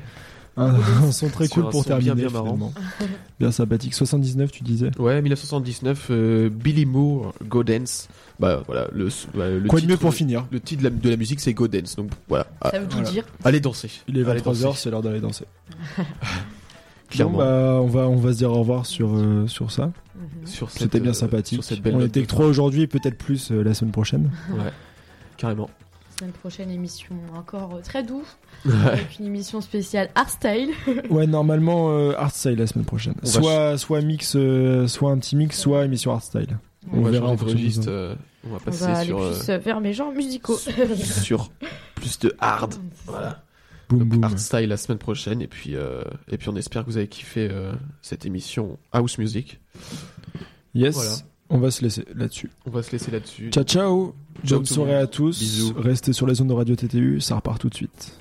Speaker 1: Un, un son très cool pour
Speaker 3: bien,
Speaker 1: terminer.
Speaker 3: bien marrant.
Speaker 1: bien sympathique. 79, tu disais?
Speaker 3: Ouais, 1979, euh, Billy Moore, Go Dance. Bah voilà, le, bah, le
Speaker 1: Quoi de
Speaker 3: titre,
Speaker 1: mieux pour finir?
Speaker 3: Le titre de la, de la musique, c'est Go Dance. Donc voilà, Ah,
Speaker 2: Ça veut tout
Speaker 1: voilà.
Speaker 2: dire.
Speaker 3: allez danser.
Speaker 1: Il est
Speaker 3: Allez
Speaker 1: 23h,
Speaker 3: danser.
Speaker 1: c'est l'heure d'aller danser.
Speaker 3: Clairement.
Speaker 1: Bah, on, va, on va se dire au revoir sur, euh, sur ça.
Speaker 3: Sur cette,
Speaker 1: C'était bien
Speaker 3: euh,
Speaker 1: sympathique.
Speaker 3: Sur cette belle
Speaker 1: on était que trois aujourd'hui, peut-être plus euh, la semaine prochaine.
Speaker 3: Ouais, carrément.
Speaker 2: Semaine prochaine, émission encore euh, très douce,
Speaker 3: Ouais.
Speaker 2: avec une émission spéciale hardstyle.
Speaker 1: Ouais, normalement, euh, hardstyle la semaine prochaine.
Speaker 3: On
Speaker 1: Soit, soit mix, euh, soit un petit mix, soit émission hardstyle.
Speaker 3: On,
Speaker 1: On
Speaker 3: va
Speaker 1: verra en
Speaker 3: registre. euh, on va
Speaker 2: On
Speaker 3: passer
Speaker 2: va aller
Speaker 3: sur,
Speaker 2: plus euh, vers mes genres musicaux.
Speaker 3: sur plus de hard. Voilà.
Speaker 1: Boum
Speaker 3: Donc
Speaker 1: boum.
Speaker 3: hardstyle la semaine prochaine et puis euh, et puis on espère que vous avez kiffé euh, cette émission House Music.
Speaker 1: Yes,
Speaker 3: Voilà.
Speaker 1: on va se laisser là-dessus.
Speaker 3: On va se laisser là-dessus.
Speaker 1: Ciao ciao, bonne soirée à tous.
Speaker 3: Bisous.
Speaker 1: Restez sur les ondes de Radio TTU, ça repart tout de suite.